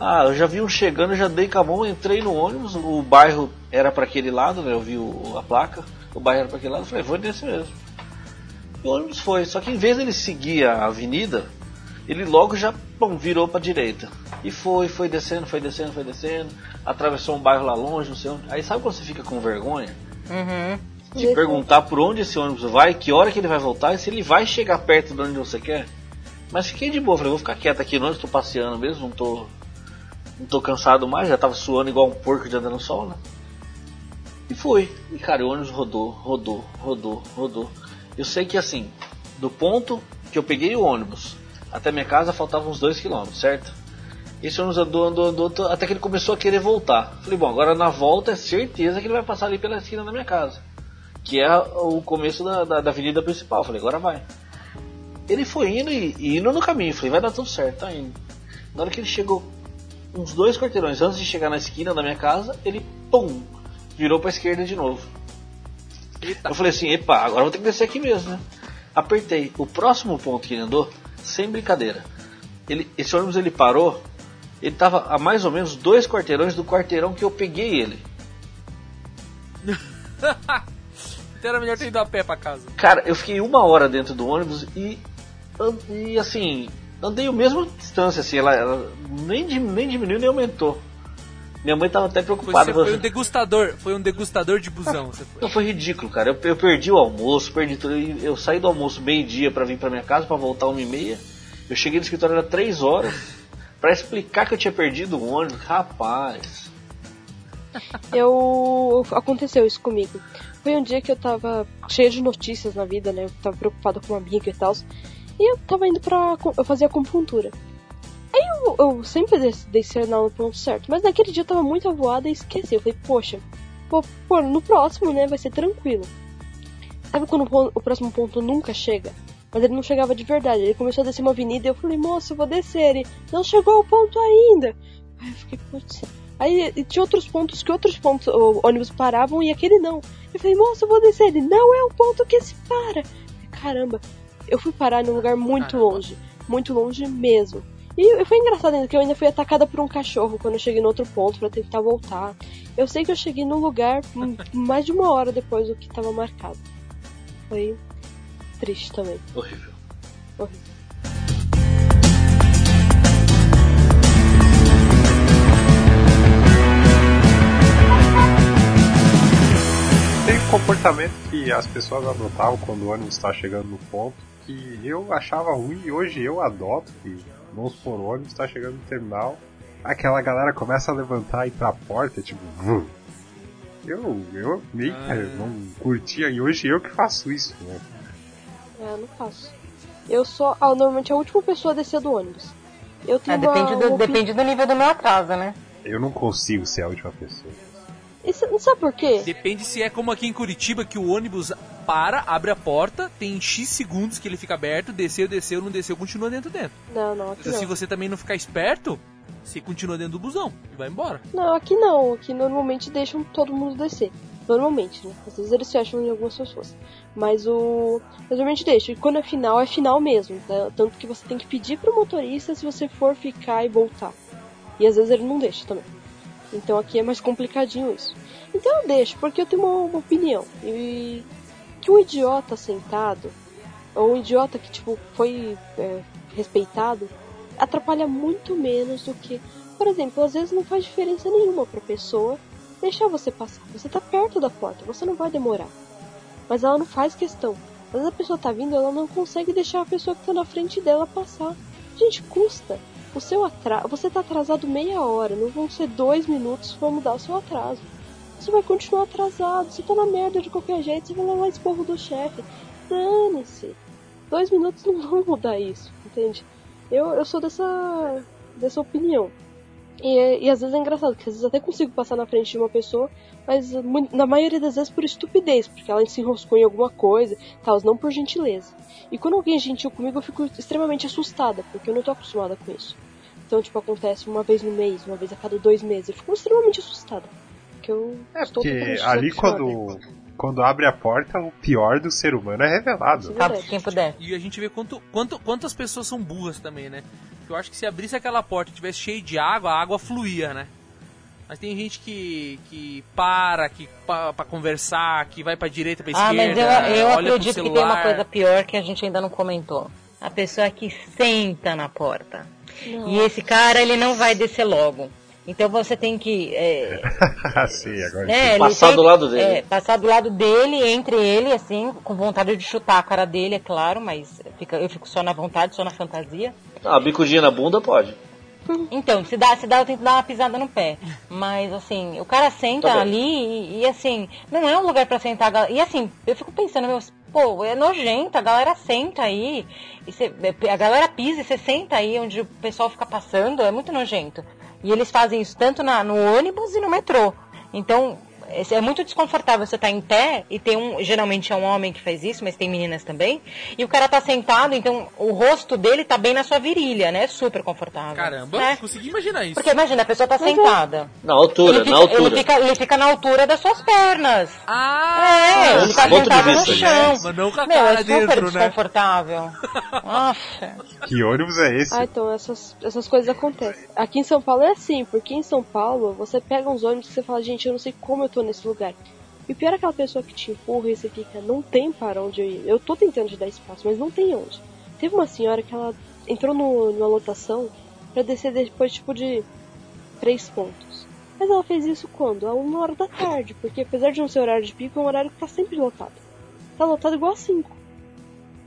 Ah, eu já vi um chegando, já dei com a mão, entrei no ônibus, o bairro era para aquele lado, né? Eu vi o, a placa, o bairro era para aquele lado, falei, vou nesse mesmo. E o ônibus foi, só que em vez dele seguir a avenida, ele logo já bom, virou para direita. E foi, foi descendo, foi descendo, foi descendo, atravessou um bairro lá longe, não sei onde. Aí sabe quando você fica com vergonha? Uhum. De perguntar por onde esse ônibus vai, que hora que ele vai voltar e se ele vai chegar perto de onde você quer. Mas fiquei de boa, falei, vou ficar quieto aqui ônibus, tô passeando mesmo, não tô. Não tô cansado mais, já tava suando igual um porco de andar no sol, né? E fui. E cara, o ônibus rodou, rodou, rodou, rodou. Eu sei que assim, do ponto que eu peguei o ônibus até minha casa faltavam uns 2km, certo? Esse ônibus andou, andou, andou, até que ele começou a querer voltar. Falei, bom, agora na volta é certeza que ele vai passar ali pela esquina da minha casa. Que é o começo da, da, da avenida principal. Falei, agora vai. Ele foi indo e, e indo no caminho. Falei, vai dar tudo certo, tá indo. Na hora que ele chegou uns dois quarteirões antes de chegar na esquina da minha casa, ele, pum, virou pra esquerda de novo. Eita. Eu falei assim, epa, agora vou ter que descer aqui mesmo, né? Apertei. O próximo ponto que ele andou, sem brincadeira, ele, esse ônibus ele parou, ele tava a mais ou menos dois quarteirões do quarteirão que eu peguei ele. (laughs) então era melhor ter ido a pé pra casa. Cara, eu fiquei uma hora dentro do ônibus e, e assim, andei a mesma distância, assim, ela, ela nem, nem diminuiu nem aumentou. Minha mãe tava até preocupada. Você foi um degustador, foi um degustador de busão. Você foi. Não, foi ridículo, cara. Eu, eu perdi o almoço, perdi tudo. Eu saí do almoço meio-dia para vir para minha casa, para voltar uma e meia. Eu cheguei no escritório era três horas (laughs) para explicar que eu tinha perdido o ônibus. Rapaz. Eu aconteceu isso comigo. Foi um dia que eu tava cheia de notícias na vida, né? Eu tava preocupada com uma amiga e tal. E eu tava indo pra. Eu fazia acupuntura. Aí eu, eu sempre dei sinal no ponto certo, mas naquele dia eu tava muito avoada e esqueci. Eu falei, poxa, pô, pô, no próximo, né, vai ser tranquilo. Sabe quando o, o próximo ponto nunca chega? Mas ele não chegava de verdade. Ele começou a descer uma avenida e eu falei, moço, eu vou descer. Ele não chegou ao ponto ainda. Aí eu fiquei, putz. Aí tinha outros pontos que outros pontos, o, ônibus paravam e aquele não. Eu falei, moço, eu vou descer. Ele não é o ponto que se para. Caramba, eu fui parar num lugar muito longe. Muito longe mesmo. E foi engraçado ainda que eu ainda fui atacada por um cachorro quando eu cheguei no outro ponto para tentar voltar. Eu sei que eu cheguei num lugar (laughs) mais de uma hora depois do que estava marcado. Foi triste também. Horrível. Horrível. Tem um comportamento que as pessoas adotavam quando o ônibus está chegando no ponto que eu achava ruim e hoje eu adoto, que vamos por ônibus, tá chegando no terminal, aquela galera começa a levantar e ir pra porta, tipo, vum. Eu, eu meio que ah. não curtia, e hoje eu que faço isso, né? É, eu não faço. Eu sou ah, normalmente a última pessoa a descer do ônibus. Eu tenho é, depende, uma, do, uma... depende do nível do meu atraso, né? Eu não consigo ser a última pessoa. Isso, não sabe por quê? Depende se é como aqui em Curitiba, que o ônibus para, abre a porta, tem X segundos que ele fica aberto, desceu, desceu, não desceu, continua dentro dentro. Não, não, aqui Se não. você também não ficar esperto, você continua dentro do busão e vai embora. Não, aqui não. Aqui normalmente deixam todo mundo descer. Normalmente, né? Às vezes eles fecham em algumas pessoas. Mas o. Normalmente deixa. E quando é final, é final mesmo. Né? Tanto que você tem que pedir pro motorista se você for ficar e voltar. E às vezes ele não deixa também. Então aqui é mais complicadinho isso. Então eu deixo, porque eu tenho uma, uma opinião. E que um idiota sentado, ou um idiota que tipo foi é, respeitado, atrapalha muito menos do que, por exemplo, às vezes não faz diferença nenhuma para pessoa deixar você passar. Você tá perto da porta, você não vai demorar. Mas ela não faz questão. Às vezes a pessoa tá vindo, ela não consegue deixar a pessoa que tá na frente dela passar. Gente, custa. O seu atraso, você tá atrasado meia hora, não vão ser dois minutos vão mudar o seu atraso. Você vai continuar atrasado, você tá na merda de qualquer jeito, você vai levar esporro do chefe. Dane-se. Dois minutos não vão mudar isso, entende? Eu, eu sou dessa dessa opinião. E, e às vezes é engraçado, porque às vezes até consigo passar na frente de uma pessoa, mas na maioria das vezes por estupidez, porque ela se enroscou em alguma coisa, tal, não por gentileza. E quando alguém é gentil comigo, eu fico extremamente assustada, porque eu não tô acostumada com isso. Então, tipo, acontece uma vez no mês, uma vez a cada dois meses. Eu fico extremamente assustada. Porque eu É, estou porque ali quando, quando abre a porta, o pior do ser humano é revelado. Isso é quem puder. E a gente vê quanto, quanto, quantas pessoas são burras também, né? Porque eu acho que se abrisse aquela porta e tivesse cheio de água, a água fluía, né? Mas tem gente que, que para, que pa, pra conversar, que vai pra direita, pra Ah, mas esquerda, eu, eu acredito que tem uma coisa pior que a gente ainda não comentou. A pessoa que senta na porta. Não. E esse cara, ele não vai descer logo. Então você tem que. É, (laughs) Sim, agora né, Passar tem- do lado dele. É, passar do lado dele, entre ele, assim, com vontade de chutar a cara dele, é claro, mas fica, eu fico só na vontade, só na fantasia. Ah, bicudinha na bunda pode. Então, se dá, se dá, eu tento dar uma pisada no pé. Mas, assim, o cara senta Tá ali e, e, assim, não é um lugar pra sentar. E, assim, eu fico pensando, meu, pô, é nojento, a galera senta aí, cê- a galera pisa e você senta aí onde o pessoal fica passando, é muito nojento. E eles fazem isso tanto na, no ônibus e no metrô. Então, é é muito desconfortável você estar em pé e tem um. Geralmente é um homem que faz isso, mas tem meninas também. E o cara tá sentado, então o rosto dele tá bem na sua virilha, né? Super confortável. Caramba, né? consegui imaginar isso. Porque imagina, a pessoa tá é- sentada. Na altura, fica, na altura. Ele, fica, ele fica na altura das suas pernas. Ah! é, ele tá sentado no chão. Mas não com a Meu, cara é super dentro, né? desconfortável. (laughs) Nossa. Que ônibus é esse? Ah, então essas, essas coisas acontecem. Aqui em São Paulo é assim, porque em São Paulo você pega uns ônibus e você fala, gente, eu não sei como eu tô nesse lugar. E o pior é aquela pessoa que te empurra e você fica, não tem para onde eu ir. Eu tô tentando te dar espaço, mas não tem onde. Teve uma senhora que ela entrou no, numa lotação pra descer depois, tipo, de três pontos. Mas ela fez isso quando? A uma hora da tarde, porque apesar de não ser horário de pico, é um horário que tá sempre lotado. Tá lotado igual a cinco,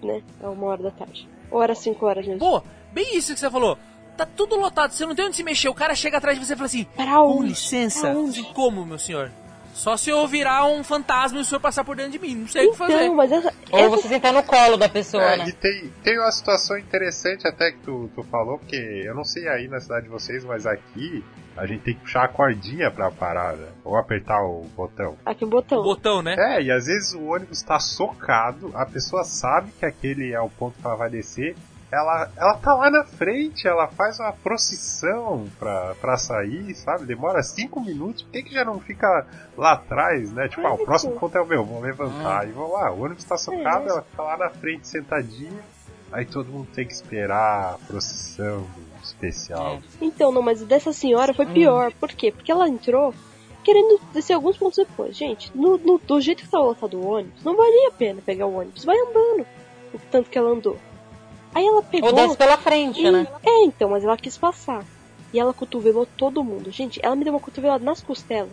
né? É uma hora da tarde. Ou era cinco horas mesmo. Pô, bem isso que você falou. Tá tudo lotado, você não tem onde se mexer. O cara chega atrás de você e fala assim: Pra Com onde? licença. Pra onde? Assim, como, meu senhor? Só se eu virar um fantasma e o senhor passar por dentro de mim. Não sei o que fazer. Então, mas essa, Ou essa você sentar no colo da pessoa, É, né? e tem, tem uma situação interessante até que tu, tu falou, porque eu não sei aí na cidade de vocês, mas aqui a gente tem que puxar a cordinha pra parar, né? Ou apertar o botão. Aqui um botão. Botão, né? É, e às vezes o ônibus tá socado, a pessoa sabe que aquele é o ponto que ela vai descer, ela, ela tá lá na frente, ela faz uma procissão pra, pra sair, sabe? Demora cinco minutos, por que, que já não fica lá atrás, né? Tipo, ah, o É, próximo ponto é o meu, vou levantar e vou lá. O ônibus tá socado, mas- ela fica lá na frente sentadinha, aí todo mundo tem que esperar a procissão especial. Então, não, mas dessa senhora Hum. foi pior. Por quê? Porque ela entrou querendo descer alguns pontos depois. Gente, no, no- do jeito que tava lotado o ônibus, não valia a pena pegar o ônibus. Vai andando. O tanto que ela andou. Aí ela pegou. Ou desce pela frente, e- né? É, então, mas ela quis passar. E ela cotovelou todo mundo. Gente, ela me deu uma cotovelada nas costelas.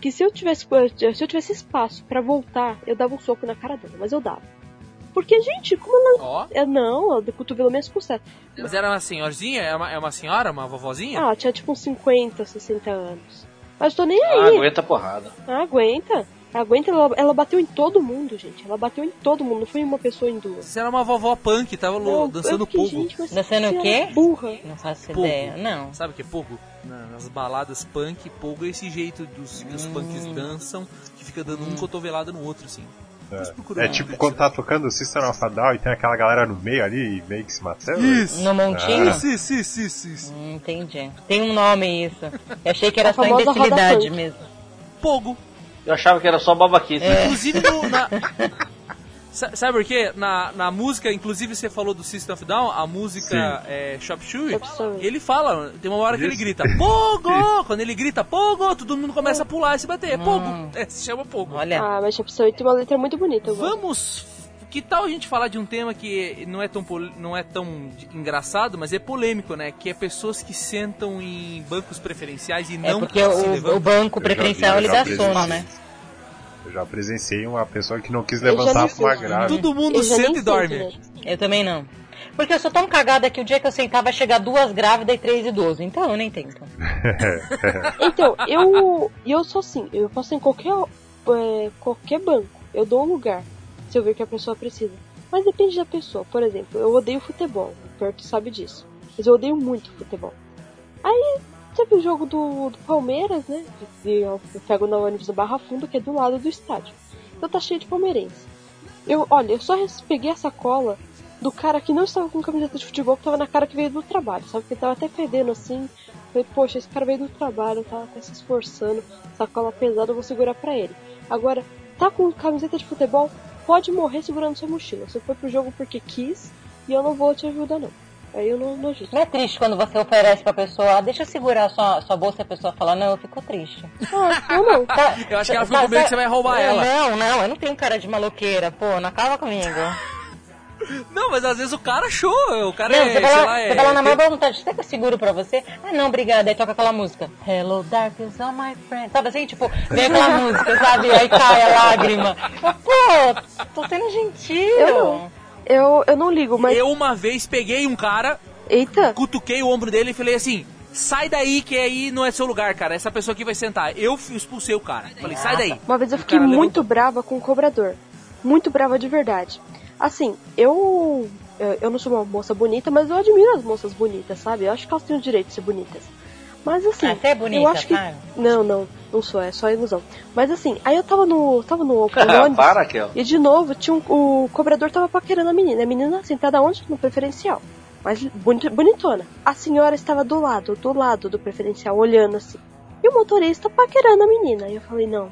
Que se eu tivesse, se eu tivesse espaço pra voltar, eu dava um soco na cara dela. Mas eu dava. Porque, gente, como ela. É, não, ela cotovelou minhas costelas. Mas era uma senhorzinha? É uma, é uma senhora? Uma vovozinha? Ah, ela tinha tipo uns 50, 60 anos. Mas eu tô nem Ah, aí. aguenta a porrada. Ah, aguenta. Aguenta, ela, ela bateu em todo mundo, gente. Ela bateu em todo mundo, não foi em uma pessoa em duas. Você era uma vovó punk, tava Não, dançando fiquei, pogo. gente, Dançando o quê? é Burra. Não faço Pogo. ideia, não. Sabe o que é pogo? Na- Nas baladas punk, pogo é esse jeito dos, que os punks dançam, que fica dando um cotovelado no outro, assim. É um tipo quando tá tocando o System of a Down e tem aquela galera no meio ali, meio que se matando. Isso! No montinho? Isso, isso, isso, isso, isso. Hum, entendi. Tem um nome isso. Eu achei que era (laughs) A só imbecilidade mesmo. Pogo. Eu achava que era só babaquice. É. Inclusive no, na... (laughs) Sa- Sabe por quê? Na, na música, inclusive você falou do System of Down, a música é, Shop Shui, Chop Suey. ele fala, tem uma hora que ele grita, Pogo! (laughs) Quando ele grita Pogo, todo mundo começa a pular e se bater. É Pogo. Hum. (laughs) É, se chama Pogo. Olha. Ah, mas Chapsou tem uma letra muito bonita. Vamos. Que tal a gente falar de um tema que não é tão não é tão engraçado, mas é polêmico, né? Que é pessoas que sentam em bancos preferenciais e É não porque se o, o banco preferencial ele dá sono, né? Eu já presenciei uma pessoa que não quis levantar uma sei. grávida. Todo mundo senta e dorme. direito. Eu também não. Porque eu sou tão cagada que o dia que eu sentar vai chegar duas grávidas e três idosos. Então eu nem tento. (laughs) Então, eu. Eu sou assim, eu posso em qualquer, é, qualquer banco. Eu dou um lugar. Se eu ver que a pessoa precisa. Mas depende da pessoa. Por exemplo, eu odeio futebol. O Perto sabe disso. Mas eu odeio muito futebol. Aí teve o jogo do, do Palmeiras, né? Eu, pego na ônibus da Barra Funda, que é do lado do estádio. Então tá cheio de palmeirense. Eu, olha, eu só peguei a sacola do cara que não estava com camiseta de futebol, que tava na cara que veio do trabalho, sabe? Que tava até fedendo assim. Falei, poxa, esse cara veio do trabalho, tá, tá se esforçando, sacola pesada, eu vou segurar pra ele. Agora, tá com camiseta de futebol, pode morrer segurando sua mochila. Você foi pro jogo porque quis e eu não vou te ajudar, não. Aí eu não, não ajudo. Não é triste quando você oferece pra pessoa, "Ah, deixa eu segurar sua, sua bolsa e a pessoa fala, não, eu fico triste. Ah, eu não. (laughs) Tá- Eu acho que ela tá- ficou com medo tá- que você vai roubar É, ela. Não, não, eu não tenho cara de maloqueira, pô, não acaba comigo. Não, mas às vezes o cara achou. O cara Não, é, você sei vai lá, lá, é. você vai lá na má vontade, você eu seguro pra você? Ah, não, obrigada. Aí toca aquela música. Hello, darkness, all my friends. Sabe assim, tipo, vem aquela (laughs) música, sabe? Aí cai a lágrima. Pô, tô sendo gentil. Eu não. Eu, eu não ligo, mas. Eu uma vez peguei um cara, Eita! cutuquei o ombro dele e falei assim: sai daí que aí não é seu lugar, cara. Essa pessoa aqui vai sentar. Eu expulsei o cara. Falei, sai daí. Uma vez eu fiquei muito levantou. brava com o cobrador. Muito brava de verdade. Assim, eu. Eu não sou uma moça bonita, mas eu admiro as moças bonitas, sabe? Eu acho que elas têm o direito de ser bonitas. Mas assim. Ah, você é bonita, eu acho que. sabe? Não, não, não sou, é só ilusão. Mas assim, aí eu tava no. Tava no, (laughs) ônibus. Para, Raquel. E de novo, tinha um, o cobrador tava paquerando a menina. A menina sentada onde? No preferencial. Mas boni- bonitona. A senhora estava do lado, do lado do preferencial, olhando assim. E o motorista paquerando a menina. E eu falei, não.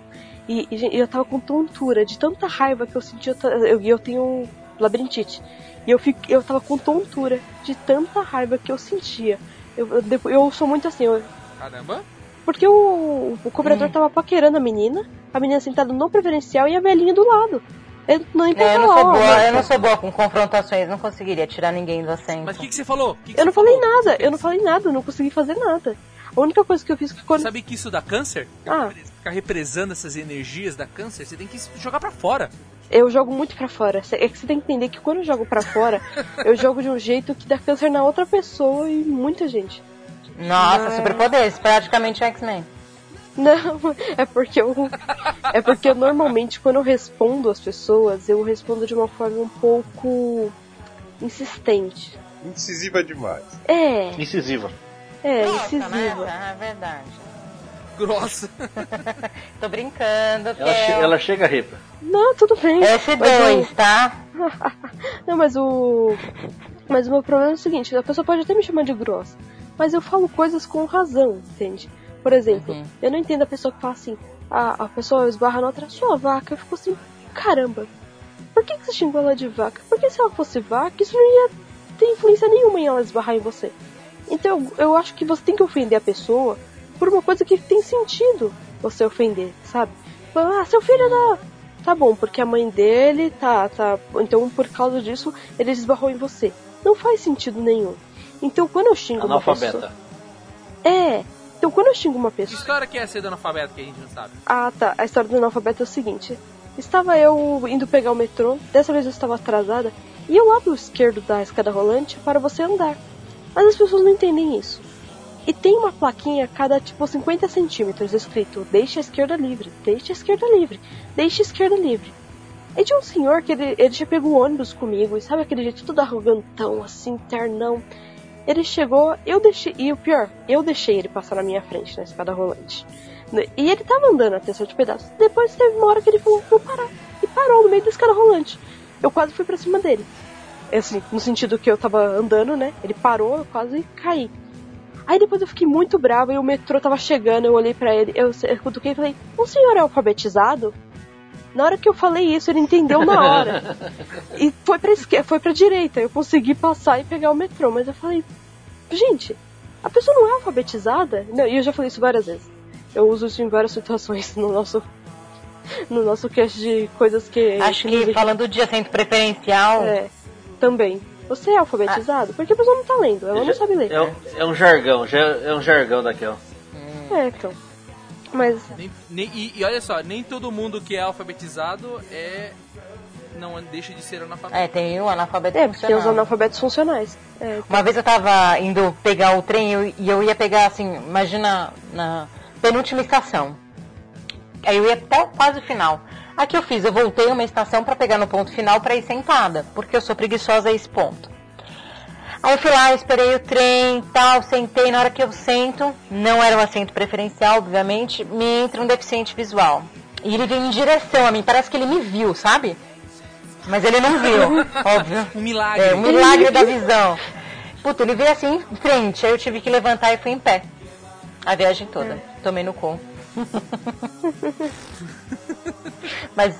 E, e, eu tava com tontura, de tanta raiva que eu senti. Eu, eu, eu tenho labirintite. E eu, fico, eu tava com tontura de tanta raiva que eu sentia. Eu, eu, depois- eu sou muito assim, eu, Caramba. porque o, o cobrador tava paquerando a menina, a menina sentada no preferencial e a velhinha do lado. Eu não É, importa eu não sou boa, mas- eu não sou boa com confrontações, não conseguiria tirar ninguém do assento. Mas o que, que você falou? Que que Eu não falei falou? nada, eu não falei nada, eu não consegui fazer nada. A única coisa que eu fiz que quando. Sabe que isso dá câncer? Ah, Ficar represando essas energias da câncer, você tem que jogar pra fora. eu jogo muito pra fora. É que você tem que entender que quando eu jogo pra fora, (laughs) eu jogo de um jeito que dá câncer na outra pessoa e muita gente. Nossa, Mas- superpoderes, praticamente um X-Men. Não, (laughs) é porque eu. É porque eu normalmente, quando eu respondo às pessoas, eu respondo de uma forma um pouco insistente. Incisiva demais. É, Incisiva. é, Nossa, incisiva. né? É verdade. (laughs) Grossa. (laughs) Tô brincando, Ela, che- ela chega ripa. Não, tudo bem. Mas S2, tá? o- (laughs) Não, mas o. Mas o meu problema é o seguinte, a pessoa pode até me chamar de grossa, mas eu falo coisas com razão, entende? Por exemplo, Uhum. eu não entendo a pessoa que fala assim, a, a pessoa esbarra na outra, sua vaca, eu fico assim, caramba, por que, que você xingou ela de vaca? Porque se ela fosse vaca, isso não ia ter influência nenhuma em ela esbarrar em você. Então, eu acho que você tem que ofender a pessoa por uma coisa que tem sentido você ofender, sabe? Ah, seu filho da. Tá bom, porque a mãe dele tá, tá. Então, por causa disso, ele esbarrou em você. Não faz sentido nenhum. Então, quando eu xingo uma pessoa. Analfabeta. É. Então, quando eu xingo uma Que pessoa. história que é ser do analfabeto que a gente não sabe? Ah, tá. A história do analfabeto é o seguinte: estava eu indo pegar o metrô, dessa vez eu estava atrasada, e o lado esquerdo da escada rolante para você andar. Mas as pessoas não entendem isso. E tem uma plaquinha a cada tipo 50 centímetros escrito: Deixe a esquerda livre, deixe a esquerda livre, deixe a esquerda livre. E tinha um senhor que ele, ele já pegou o ônibus comigo, e sabe aquele jeito todo arrogantão, assim, ternão. Ele chegou, eu deixei, e o pior, eu deixei ele passar na minha frente na escada rolante. E ele tava andando até certo pedaço. Depois teve uma hora que ele falou, vou parar. E parou no meio da escada rolante. Eu quase fui pra cima dele. Assim, no sentido que eu tava andando, né? Ele parou, eu quase caí. Aí depois eu fiquei muito brava e o metrô tava chegando, eu olhei pra ele, eu, eu cutuquei e falei, o senhor é alfabetizado? Na hora que eu falei isso, ele entendeu na hora. (laughs) e foi pra esquerda, foi pra direita. Eu consegui passar e pegar o metrô, mas eu falei, gente, a pessoa não é alfabetizada? Não, e eu já falei isso várias vezes. Eu uso isso em várias situações no nosso no nosso cast de coisas que Acho nos que falando de assento preferencial, é, também. Você é alfabetizado? Porque a pessoa não tá lendo, ela não sabe ler. É, um- é um jargão, já é um jargão daquela. É, então. Mas Nem- nem- e, e olha só, nem todo mundo que é alfabetizado é. Não deixa de ser analfabeto. é, tem o analfabeto é, porque tem os funcional. analfabetos funcionais. É, Uma vez eu tava indo pegar o trem eu- e eu ia pegar, assim, imagina na penúltima estação. Aí eu ia até quase o final. O que eu fiz? Eu voltei uma estação pra pegar no ponto final pra ir sentada, porque eu sou preguiçosa a esse ponto. Aí eu fui lá, esperei o trem tal, sentei. Na hora que eu sento, não era um assento preferencial, obviamente, me entra um deficiente visual. E ele veio em direção a mim, parece que ele me viu, sabe? Mas ele não viu, (laughs) óbvio. Um milagre. É, um milagre da visão. Puta, ele veio assim em frente, aí eu tive que levantar e fui em pé. A viagem toda. Tomei no cu. (laughs) Mas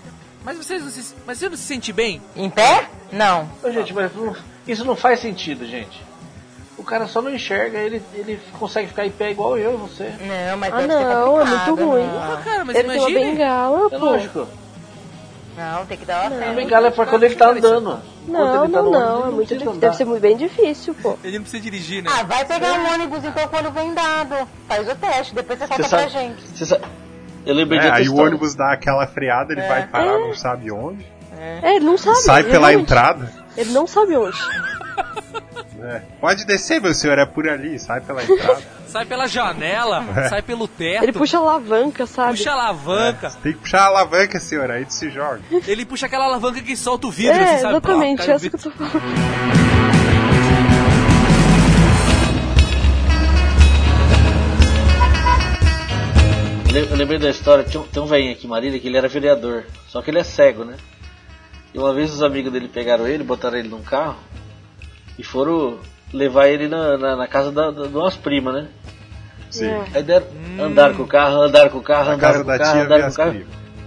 Mas, você, não se- mas você não se sente bem? em pé? Não. Ô, gente, mas não- isso não faz sentido, gente. O cara só não enxerga, ele, ele consegue ficar em pé igual eu e você. Não, mas Ah, deve ser não, é complicado, muito ruim. Ah, Não. cara, mas Ele tem uma bengala, É pô. lógico. Não, tem que dar uma fé. bengala é pra quando ele tá andando. Não, ele tá não, no não. ônibus, É muito difícil. Deve ser muito bem difícil, pô. Ele não precisa dirigir, né? Ah, vai pegar um ônibus então quando vem dado. Faz o teste, depois você conta pra gente. você sabe- Eu lembrei de É, outra aí o ônibus dá aquela freada, ele vai parar, não sabe onde. É, ele não sabe. sai pela realmente. entrada. Ele não sabe onde. É. Pode descer, meu senhor, é por ali, sai pela entrada. (laughs) Sai pela janela, (laughs) sai pelo teto, Ele puxa a alavanca, sabe? puxa a alavanca. Tem que puxar a alavanca, senhor, aí tu se joga. Ele puxa aquela alavanca que solta o vidro, É, assim, sabe? exatamente, essa que eu tô falando. Eu lembrei da história, tem um, tem um velhinho aqui Marília que ele era vereador, só que ele é cego, né? E uma vez os amigos dele pegaram ele, botaram ele num carro e foram levar ele na, na, na casa da, da, de umas primas, né? Sim. É. Aí deram, andaram com o carro, andaram com o carro, Na andaram com o carro, andaram com o carro.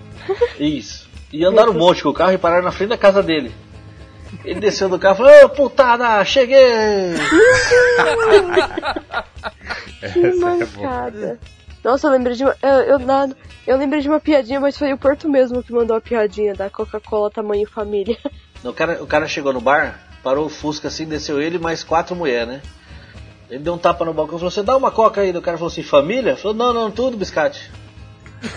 (laughs) Isso. E andaram um monte com o carro e pararam na frente da casa dele. Ele desceu do carro e falou, ô putada, cheguei! (laughs) Que é boa. mancada. Nossa, eu lembrei de uma. Eu, eu, eu lembrei de uma piadinha, mas foi o Porto mesmo que mandou a piadinha da Coca-Cola tamanho família. O cara, o cara chegou no bar, parou o Fusca assim, desceu ele e mais quatro mulheres, né? Ele deu um tapa no balcão e falou, você dá uma coca aí. O cara falou assim, família? Falou, não, não, tudo, biscate. (laughs)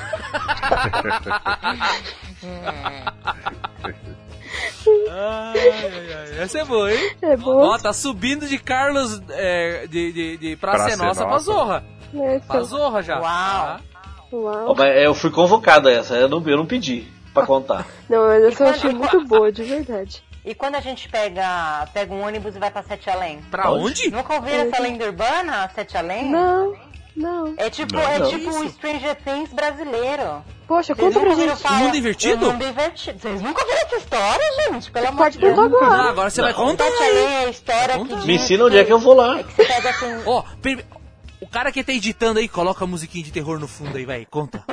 Ai, ai, ai. Essa é boa, hein? É boa. Ó, tá subindo de Carlos é, de, de, de Praça, Praça é Nossa pra Nossa. Zorra. É, Pra. Zorra já. Uau. Tá? Uau. Eu fui convocado a essa, eu não, eu não pedi pra contar. Não, mas essa eu achei muito boa, de verdade. E quando a gente pega, pega um ônibus e vai pra Sete Além? Pra onde? Nunca ouviram essa lenda urbana, Sete Além? Não, não. É tipo, Não, é não. tipo um Stranger Things brasileiro. Poxa, Vocês conta pra gente. falar- Mundo invertido? O mundo invertido. Vocês nunca ouviram essa história, gente? Pelo amor Pode de Deus. contar agora. Ah, agora você vai contar Sete. Além é a história que Me ensina onde é que eu vou lá. que você pega assim... Ó, per- o cara que tá editando aí, coloca a musiquinha de terror no fundo aí, vai, conta.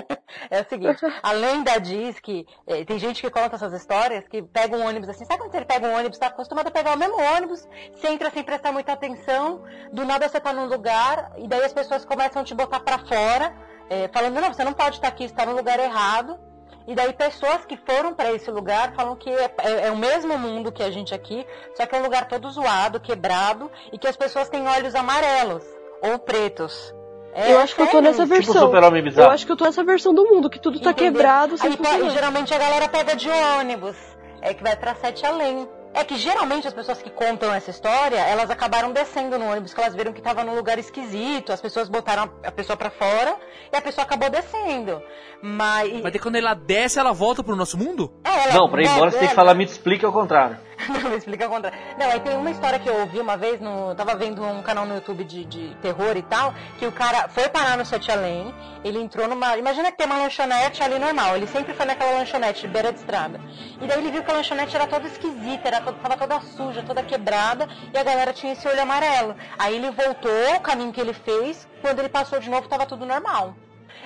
É o seguinte, a lenda diz que eh, tem gente que conta essas histórias que pega um ônibus assim, sabe quando você pega um ônibus, tá acostumado a pegar o mesmo ônibus, você entra sem prestar muita atenção, do nada você tá num lugar, e daí as pessoas começam a te botar pra fora, eh, falando, não, você não pode estar aqui, você tá no lugar errado. E daí pessoas que foram pra esse lugar falam que é, é- é o mesmo mundo que a gente aqui, só que é um lugar todo zoado, quebrado, e que as pessoas têm olhos amarelos ou pretos. É Eu acho que eu tô nessa Tipo versão. super-homem Eu acho que eu tô nessa versão do mundo, que tudo tá Entendeu? quebrado, sem Aí, e geralmente a galera pega de ônibus, é que vai pra Sete Além. É que geralmente as pessoas que contam essa história, elas acabaram descendo no ônibus, que elas viram que tava num lugar esquisito, as pessoas botaram a pessoa pra fora e a pessoa acabou descendo. Mas. Mas quando ela desce, ela volta pro nosso mundo? É, ela- Não, pra ir embora você tem que falar, me explica ao contrário. (laughs) Não, explica ao contrário. Não, aí tem uma história que eu ouvi uma vez, no, tava vendo um canal no YouTube de, de terror e tal, que o cara foi parar no Sete Além, ele entrou numa. Imagina que tem uma lanchonete ali normal, ele sempre foi naquela lanchonete beira de estrada. E daí ele viu que a lanchonete era toda esquisita, era toda, tava toda suja, toda quebrada, e a galera tinha esse olho amarelo. Aí ele voltou, o caminho que ele fez, quando ele passou de novo, tava tudo normal.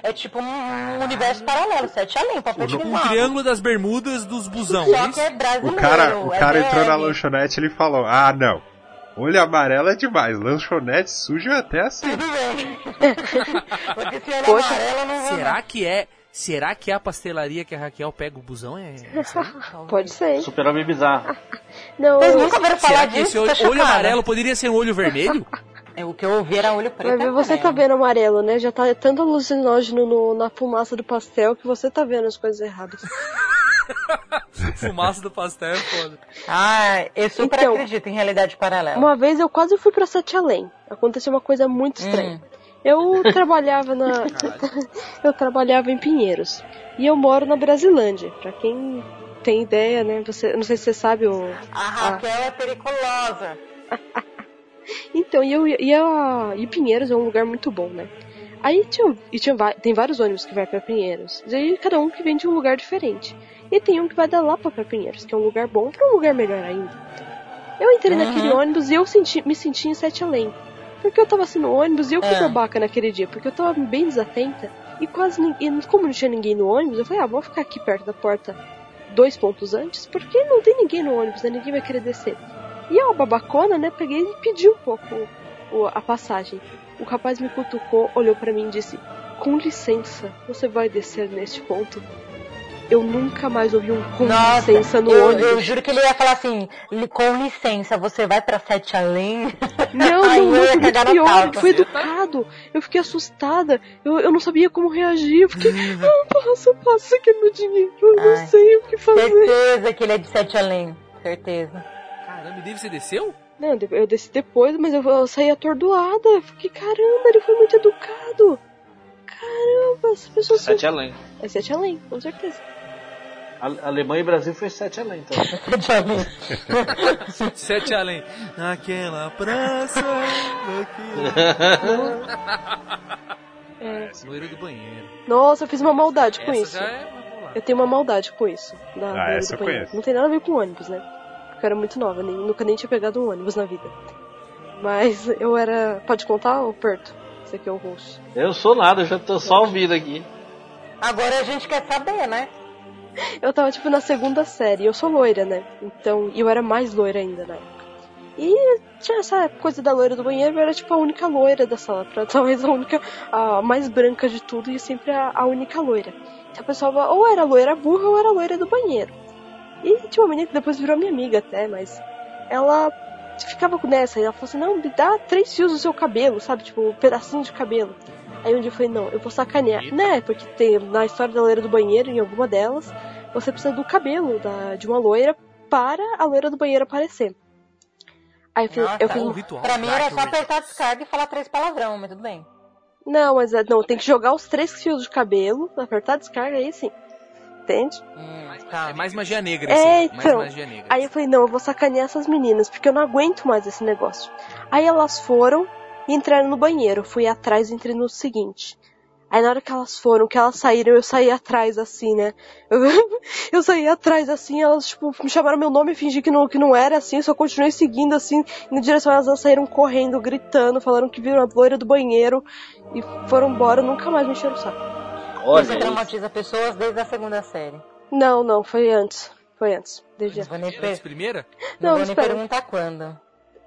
É tipo um, universo paralelo, Sete Além, papel de Um fumar. triângulo das bermudas dos busão, é Só que isso? é brasileiro. O cara, o é cara entrou na lanchonete e ele falou: Ah, não. Olho amarelo é demais, lanchonete sujo é até assim. Tudo bem. (laughs) Porque se Poxa, amarelo, não vou. Será que é... Será que é a pastelaria que a Raquel pega o busão? É aí? (laughs) Pode ser. hein? Super-homem bizarro. Não, Vocês nunca ouviram falar Será que disso? esse olho, Tô olho amarelo poderia ser um olho vermelho? (laughs) É, O que eu ouvi era olho preto. Vai ver, você tá amarelo. vendo amarelo, né? Já tá tanto alucinógeno no- na fumaça do pastel que você tá vendo as coisas erradas. (laughs) Fumaça do pastel é foda. Ah, eu super Então, acredito em realidade paralela. Uma vez eu quase fui pra Sete Além. Aconteceu uma coisa muito estranha. Hum. Eu trabalhava na. (laughs) eu trabalhava em Pinheiros. E eu moro na Brasilândia. Pra quem tem ideia, né? Você, não sei se você sabe o. A Raquel é periculosa. (laughs) Então, e, eu, e, a, e Pinheiros é um lugar muito bom, né? Aí tinha, e tinha, tem vários ônibus que vai para Pinheiros. E aí cada um que vem de um lugar diferente. E tem um que vai da Lapa para Pinheiros, que é um lugar bom para um lugar melhor ainda. Eu entrei uhum. naquele ônibus e eu senti, me senti em Sete Além. Porque eu tava assim no ônibus e eu fui é. babaca naquele dia, porque eu tava bem desatenta e quase ninguém. Como não tinha ninguém no ônibus, eu falei, ah, vou ficar aqui perto da porta dois pontos antes, porque não tem ninguém no ônibus, né? Ninguém vai querer descer. E eu, babacona, né, peguei e pedi um pouco a passagem. O rapaz me cutucou, olhou para mim e disse: Com licença, você vai descer neste ponto? Eu nunca mais ouvi um com Nossa, licença no eu, ônibus. Eu juro que ele ia falar assim: com licença, você vai pra Sete Além? Não, (laughs) não, não, foi pior, foi educado. Eu fiquei assustada, eu, eu não sabia como reagir. Eu fiquei, ah, passa, passa aqui meu dinheiro, eu não Ai, sei o que fazer. Certeza que ele é de Sete Além, certeza. Caramba, e daí você desceu? Não, eu desci depois, mas eu, eu saí atordoada. Eu fiquei, caramba, ele foi muito educado. Caramba, as pessoas. Sete são... além. É sete além, com certeza. A Alemanha e Brasil foi sete além, então. sete além. (laughs) sete além. Naquela praça. é. (laughs) Loira do banheiro. Nossa, eu fiz uma maldade com isso. É eu tenho uma maldade com isso. Da ah, essa do banheiro. Não tem nada a ver com ônibus, né? Porque eu era muito nova, nem, nunca nem tinha pegado um ônibus na vida. Mas eu era. Pode contar, ou Perto? Você que é o host. Eu sou nada, eu já tô só ouvindo aqui. Agora a gente quer saber, né? (laughs) Eu tava, tipo, na segunda série. Eu sou loira, né? Então, eu era mais loira ainda na época. E tinha essa coisa da loira do banheiro, eu era tipo a única loira da sala, pra (laughs) talvez a única, a mais branca de tudo e sempre a, a única loira. Então a pessoa ou era loira burra ou era loira do banheiro. E tinha uma menina que depois virou minha amiga até, mas ela ficava nessa, e ela falou assim, não, me dá três fios do seu cabelo, sabe? Tipo, um pedacinho de cabelo. Aí um dia eu falei, não, eu vou sacanear. Eita. Né, porque tem na história da loira do banheiro, em alguma delas, você precisa do cabelo da, de uma loira para a loira do banheiro aparecer. Aí eu fiz, ah, eu tá. fiz ritual. Pra mim era só apertar descarga e falar três palavrão, mas tudo bem. Não, mas é, não, tem que jogar os três fios de cabelo, apertar descarga aí sim entende? Hum, tá. Mais magia negra, é, assim. então. Magia negra, aí eu falei, não, eu vou sacanear essas meninas, porque eu não aguento mais esse negócio. Aí elas foram e entraram no banheiro. Eu fui atrás e entrei no seguinte. Aí na hora que elas foram, que elas saíram, eu saí atrás assim, né? Eu, (laughs) eu saí atrás assim, elas tipo, me chamaram meu nome e fingi que não, que não era assim, só continuei seguindo assim, na direção elas saíram correndo, gritando, falaram que viram a loira do banheiro e foram embora, nunca mais me encheram o saco. Olha Você traumatiza pessoas desde a segunda série. Não, não, foi antes. Foi antes. Desde nem per... primeira? Não, não vou espera. nem perguntar quando.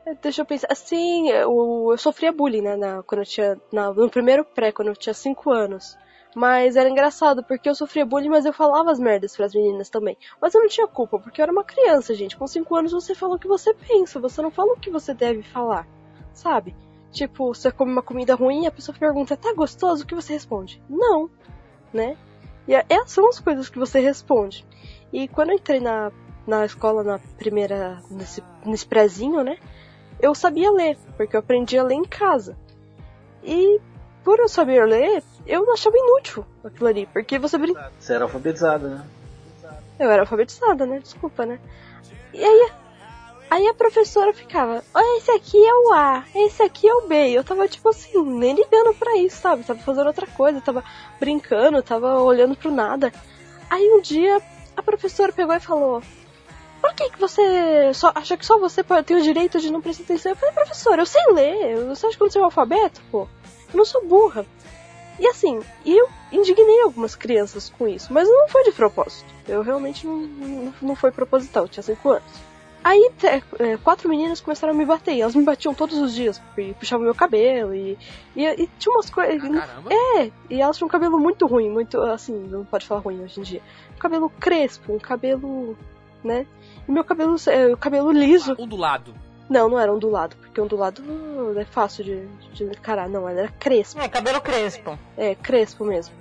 É, deixa eu pensar. Assim, eu, eu sofria bullying, né? Na, quando eu tinha. Na, no primeiro pré, quando eu tinha 5 anos. Mas era engraçado, porque eu sofria bullying, mas eu falava as merdas pras meninas também. Mas eu não tinha culpa, porque eu era uma criança, gente. Com 5 anos você fala o que você pensa, você não fala o que você deve falar. Sabe? Tipo, você come uma comida ruim, a pessoa pergunta, tá gostoso? O que você responde? Não né? E essas é, são as coisas que você responde. E quando eu entrei na, na escola, na primeira, nesse, nesse prézinho, né? Eu sabia ler, porque eu aprendi a ler em casa. E por eu saber ler, eu achava inútil aquilo ali, porque você brinca. Você era alfabetizada, né? Eu era alfabetizada, né? Desculpa, né? E aí Aí a professora ficava, oh, esse aqui é o A, esse aqui é o B. E eu tava, tipo assim, nem ligando pra isso, sabe? Tava fazendo outra coisa, tava brincando, tava olhando pro nada. Aí um dia a professora pegou e falou: Por que, que você só acha que só você tem o direito de não prestar atenção? Eu falei, professora, eu sei ler. Você acha que eu sou alfabeto, pô? Eu não sou burra. E assim, eu indignei algumas crianças com isso, mas não foi de propósito. Eu realmente não, não, não foi proposital, eu tinha 5 anos. Aí é, quatro meninas começaram a me bater. Elas me batiam todos os dias, e puxavam meu cabelo e, e, e tinha umas coisas. Ah, é, e elas tinham um cabelo muito ruim, muito assim, não pode falar ruim hoje em dia. Um cabelo crespo, um cabelo, né? E meu cabelo, é, cabelo liso. Ah, ondulado. Não, não era ondulado, porque ondulado é fácil de, de encarar, não, era crespo. É, cabelo crespo. É, crespo mesmo.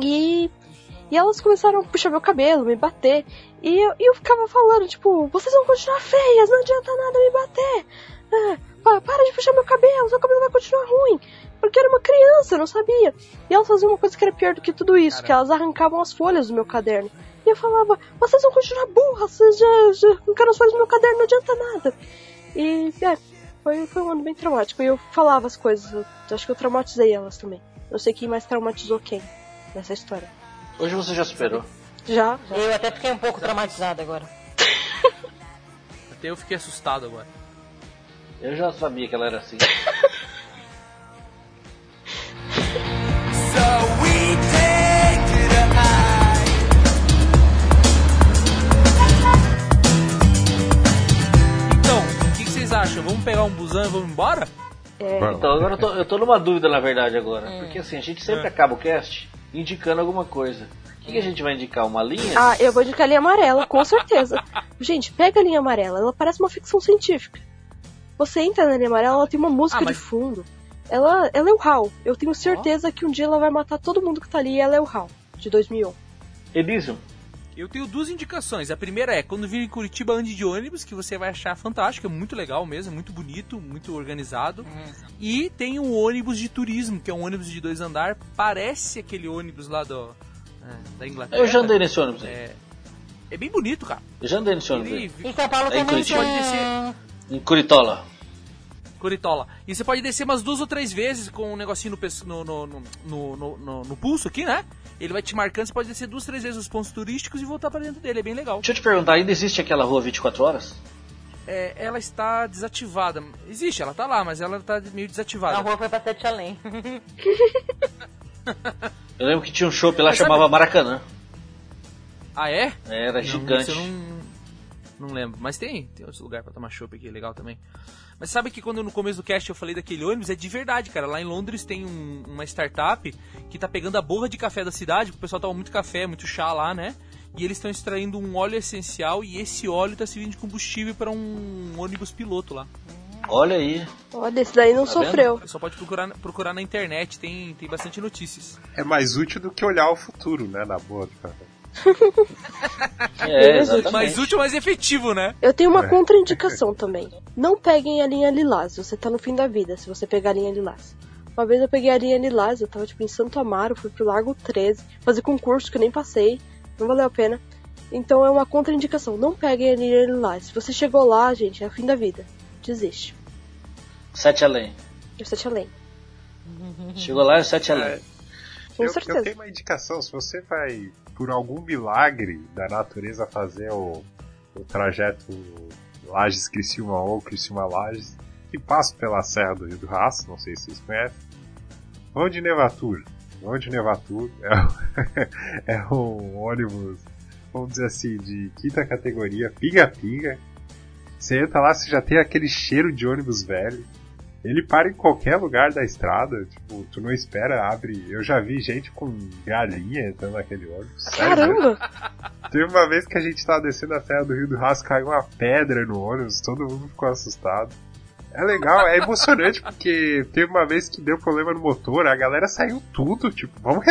E e elas começaram a puxar meu cabelo, me bater. E eu, eu ficava falando, tipo, vocês vão continuar feias, não adianta nada me bater. Ah, para de puxar meu cabelo, seu cabelo vai continuar ruim. Porque eu era uma criança, eu não sabia. E elas faziam uma coisa que era pior do que tudo isso, Caramba. que elas arrancavam as folhas do meu caderno. E eu falava, vocês vão continuar burras, vocês já, já arrancaram as folhas do meu caderno, não adianta nada. E, é, Foi, foi um ano bem traumático. E eu falava as coisas. Eu, acho que eu traumatizei elas também. Não sei quem mais traumatizou quem nessa história. Hoje você já superou. Já? já. Eu até fiquei um pouco traumatizada agora. (laughs) Até eu fiquei assustado agora. Eu já sabia que ela era assim. (laughs) Então, o que, que vocês acham? Vamos pegar um busão e vamos embora? É. Então, agora eu tô, eu tô numa dúvida na verdade agora. Porque assim, a gente sempre É. acaba o cast indicando alguma coisa. O que, que a gente vai indicar? Uma linha? Ah, eu vou indicar a linha amarela, com certeza. Gente, pega a linha amarela, ela parece uma ficção científica. Você entra na linha amarela, ela tem uma música Ah, mas- de fundo. Ela, ela é o HAL. Eu tenho certeza que um dia ela vai matar todo mundo que tá ali e ela é o HAL, de 2001. Elysium. Eu tenho duas indicações. A primeira é, quando vir em Curitiba, ande de ônibus, que você vai achar fantástico, é muito legal mesmo, é muito bonito, muito organizado. E tem um ônibus de turismo, que é um ônibus de dois andar, parece aquele ônibus lá do, é, da Inglaterra. Eu já andei nesse ônibus aí. É, é bem bonito, cara. Eu já andei nesse ônibus Ele. Em São Paulo também tem... Em Curitola. Curitola. E você pode descer umas duas ou três vezes com um negocinho no, no, no, no, no, no- no- no pulso aqui, né? Ele vai te marcando, você pode descer duas, três vezes os pontos turísticos e voltar pra dentro dele, é bem legal. Deixa eu te perguntar, ainda existe aquela rua 24 horas? É, ela está desativada. Existe, ela tá lá, mas ela tá meio desativada. A rua foi pra Sete Além. (laughs) Eu lembro que tinha um shopping lá Mas chamava sabe- Maracanã. Ah, é? Era Não, gigante. não, não lembro. Mas tem, tem outro lugar pra tomar chopp aqui, legal também. Mas sabe que quando no começo do cast eu falei daquele ônibus, é de verdade, cara. Lá em Londres tem um- uma startup que tá pegando a borra de café da cidade, porque o pessoal toma muito café, muito chá lá, né? E eles estão extraindo um óleo essencial e esse óleo tá servindo de combustível para um ônibus piloto lá. Olha aí. Olha, esse daí não Tá vendo? sofreu. Só pode procurar, procurar na internet, tem, tem bastante notícias. É mais útil do que olhar o futuro, né? Na boa do café. (laughs) É, exatamente. Mais útil, mais efetivo, né? Eu tenho uma É. contraindicação também. Não peguem a linha lilás, você tá no fim da vida se você pegar a linha lilás. Uma vez eu peguei a linha lilás, eu tava tipo em Santo Amaro, fui pro Largo 13, fazer concurso que eu nem passei, não valeu a pena. Então é uma contraindicação, não peguem a linha lilás. Se você chegou lá, gente, é o fim da vida. Desiste. Sete além. Eu sete além. Chegou lá, é sete além. Com eu, eu certeza. tenho uma indicação, se você vai, por algum milagre da natureza, fazer o, o trajeto Lages Criciúma ou Criciúma Lages, que passa pela Serra do Rio do Rastro, não sei se vocês conhecem, vão de Nevatur. Vão de Nevatur (laughs) é, é um ônibus, vamos dizer assim, de quinta categoria, pinga-pinga. Você entra lá, você já tem aquele cheiro de ônibus velho. Ele para em qualquer lugar da estrada, tipo, tu não espera, abre. Eu já vi gente com galinha entrando naquele ônibus. Caramba! Teve uma vez que a gente tava descendo a serra do Rio do Rastro, caiu uma pedra no ônibus, todo mundo ficou assustado. É legal, é emocionante, (laughs) porque teve uma vez que deu problema no motor, a galera saiu tudo, tipo, vamos,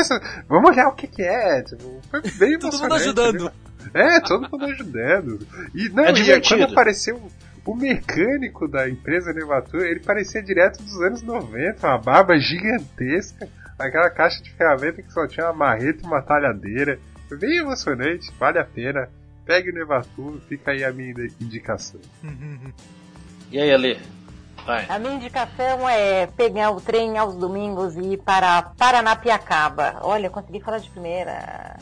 vamos olhar o que que é, tipo, foi bem Todo emocionante. mundo ajudando. É, todo mundo ajudando. E não, É e divertido. quando apareceu o mecânico da empresa Nevatur, ele parecia direto dos anos 90, uma barba gigantesca, aquela caixa de ferramenta que só tinha uma marreta e uma talhadeira. Foi bem emocionante, vale a pena. Pegue o Nevatur, fica aí a minha indicação. (laughs) E aí, Ale? Vai. A minha indicação é pegar o trem aos domingos e ir para Paranapiacaba. Olha, consegui falar de primeira.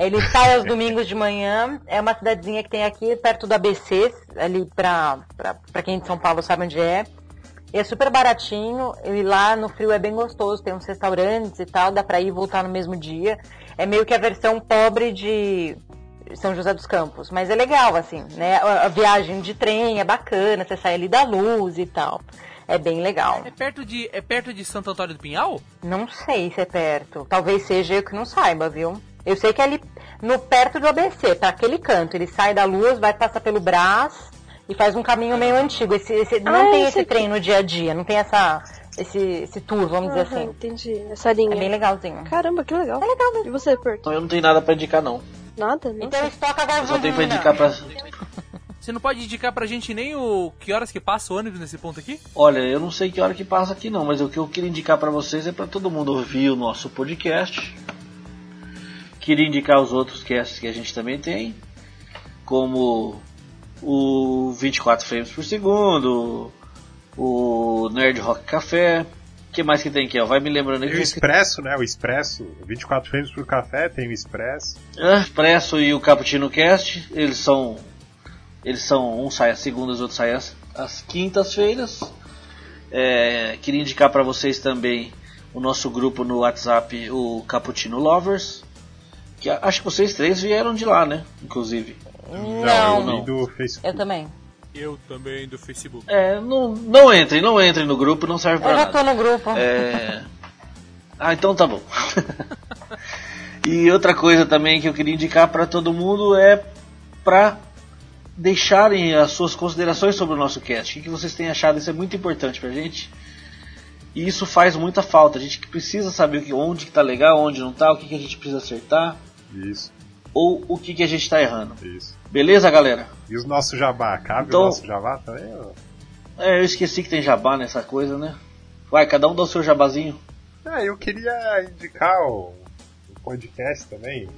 Ele sai aos domingos de manhã. É uma cidadezinha que tem aqui perto do ABC, ali pra, pra, pra quem é de São Paulo sabe onde é. E é super baratinho. E lá no frio é bem gostoso. Tem uns restaurantes e tal. Dá pra ir e voltar no mesmo dia. É meio que a versão pobre de São José dos Campos. Mas é legal, assim, né? A viagem de trem é bacana. Você sai ali da luz e tal. É bem legal. É perto de, é perto de Santo Antônio do Pinhal? Não sei se é perto. Talvez seja eu que não saiba, viu? Eu sei que é ali no perto do ABC, tá? Aquele canto. Ele sai da luz, vai passar pelo Brás e faz um caminho meio antigo. Esse, esse- não Ah, tem esse que- trem no dia a dia, não tem essa, esse, esse tour, vamos dizer assim. entendi. Essa É linha. bem legalzinho. Caramba, que legal. É legal mesmo. E você, Perto? Então eu não tenho nada pra indicar, não. Nada? Não Então sei. estoca a Eu só tenho pra gasolina. indicar pra. (laughs) Você não pode indicar pra gente nem o que horas que passa o ônibus nesse ponto aqui? Olha, eu não sei que hora que passa aqui não, mas o que eu queria indicar pra vocês é pra todo mundo ouvir o nosso podcast. Queria indicar os outros casts que a gente também tem, como o 24 frames por segundo, o Nerd Rock Café. O que mais que tem aqui? Ó? Vai me lembrando Tem o aqui. Expresso, né? O Expresso, 24 frames por café, tem o Expresso. Ah, Expresso e o Cappuccino Cast, eles são. Eles são. Um sai às segundas, outro sai às, às quintas-feiras. É, queria indicar para vocês também o nosso grupo no WhatsApp, o Cappuccino Lovers. Que acho que vocês três vieram de lá, né? Inclusive. Não, eu não. do Facebook. Eu também. Eu também do Facebook. É, não, não entrem, não entrem no grupo, não serve pra Eu já nada. tô no grupo. É... Ah, então tá bom. (laughs) e outra coisa também que eu queria indicar para todo mundo é para deixarem as suas considerações sobre o nosso cast. O que vocês têm achado? Isso é muito importante pra gente. E isso faz muita falta. A gente precisa saber o que, onde que tá legal, onde não tá, o que, que a gente precisa acertar Isso, ou o que, que a gente tá errando. isso. Beleza, galera? E os nossos jabá? Cabe Então- o nosso jabá também? ó? É, eu esqueci que tem jabá nessa coisa, né? Vai, cada um dá o seu jabazinho. Ah, eu queria indicar o, o podcast também,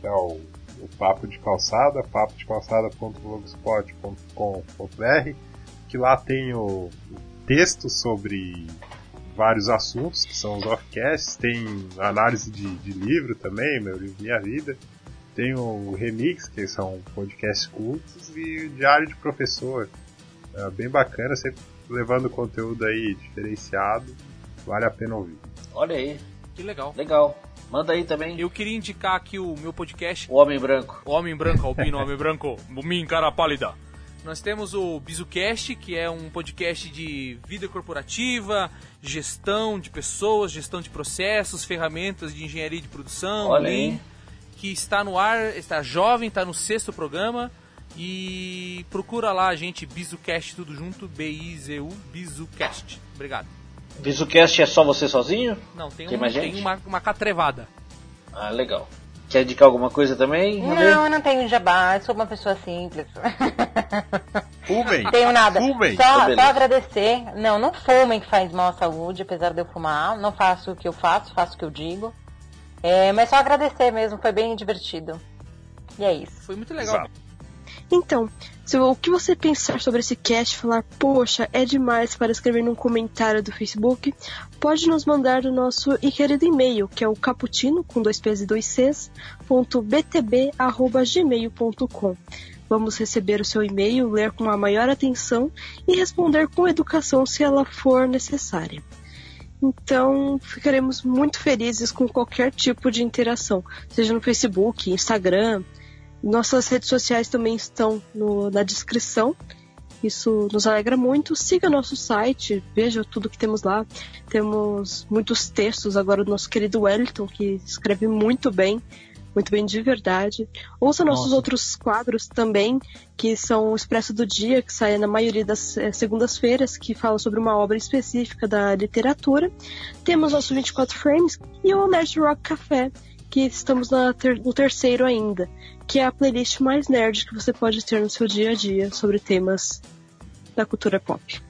que é o, o Papo de Calçada, papodecalçada.blogspot.com.br, que lá tem o, o texto sobre vários assuntos, que são os offcasts, tem análise de, de livro também, meu livro Minha Vida, tem o Remix, que são podcasts curtos, e o Diário de Professor. É bem bacana, sempre levando conteúdo aí diferenciado, vale a pena ouvir. Olha aí, Que legal. legal. Manda aí também Eu queria indicar aqui o meu podcast o Homem Branco. Homem Branco, Albino, Homem Branco, (laughs) Mim, Cara Pálida. Nós temos o BizuCast, que é um podcast de vida corporativa, gestão de pessoas, gestão de processos, ferramentas de engenharia de produção, Olha aí. que está no ar, está jovem, está no sexto programa. E procura lá a gente, BizuCast, tudo junto, B-I-Z-U, BizuCast. Obrigado. VisuCast é só você sozinho? Não, tem, Tem um, mais tem gente? uma, uma catrevada. Ah, legal. Quer indicar alguma coisa também? Não, eu não tenho jabá, eu sou uma pessoa simples. Fumem! Não tenho nada. Fumem! Então, Só, beleza. só agradecer. Não, não fumem que faz mal à saúde, apesar de eu fumar. Não faço o que eu faço, faço o que eu digo. É, mas só agradecer mesmo, foi bem divertido. E é isso. Foi muito legal. Exato. Então, se o que você pensar sobre esse cast, falar, poxa, é demais para escrever num comentário do Facebook, pode nos mandar no nosso querido e-mail, que é o caputino, com dois P's e dois C's, ponto btb, arroba gmail.com. Vamos receber o seu e-mail, ler com a maior atenção e responder com educação se ela for necessária. Então, ficaremos muito felizes com qualquer tipo de interação, seja no Facebook, Instagram, nossas redes sociais também estão no- na descrição. Isso nos alegra muito. Siga nosso site, veja tudo que temos lá. Temos muitos textos agora do nosso querido Wellington, que escreve muito bem, muito bem de verdade. Ouça nossos Nossa. outros quadros também, que são o Expresso do Dia, que sai na maioria das eh, segundas-feiras, que fala sobre uma obra específica da literatura. Temos nosso 24 Frames e o Nerd Rock Café, que estamos ter- no terceiro ainda, que é a playlist mais nerd que você pode ter no seu dia a dia sobre temas da cultura pop.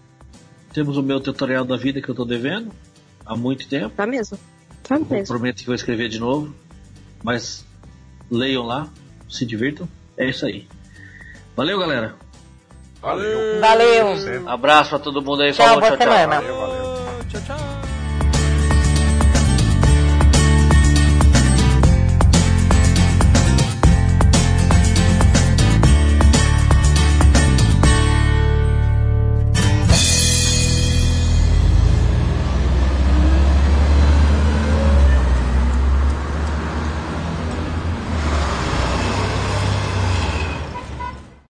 Temos o meu tutorial da vida que eu tô devendo há muito tempo. Tá mesmo? Tá Eu mesmo. prometo que vou escrever de novo. Mas leiam lá, se divirtam. É isso aí. Valeu, galera. Valeu! Valeu! Abraço pra todo mundo aí. Tchau, Falou, boa tchau, tchau. semana. Valeu, valeu.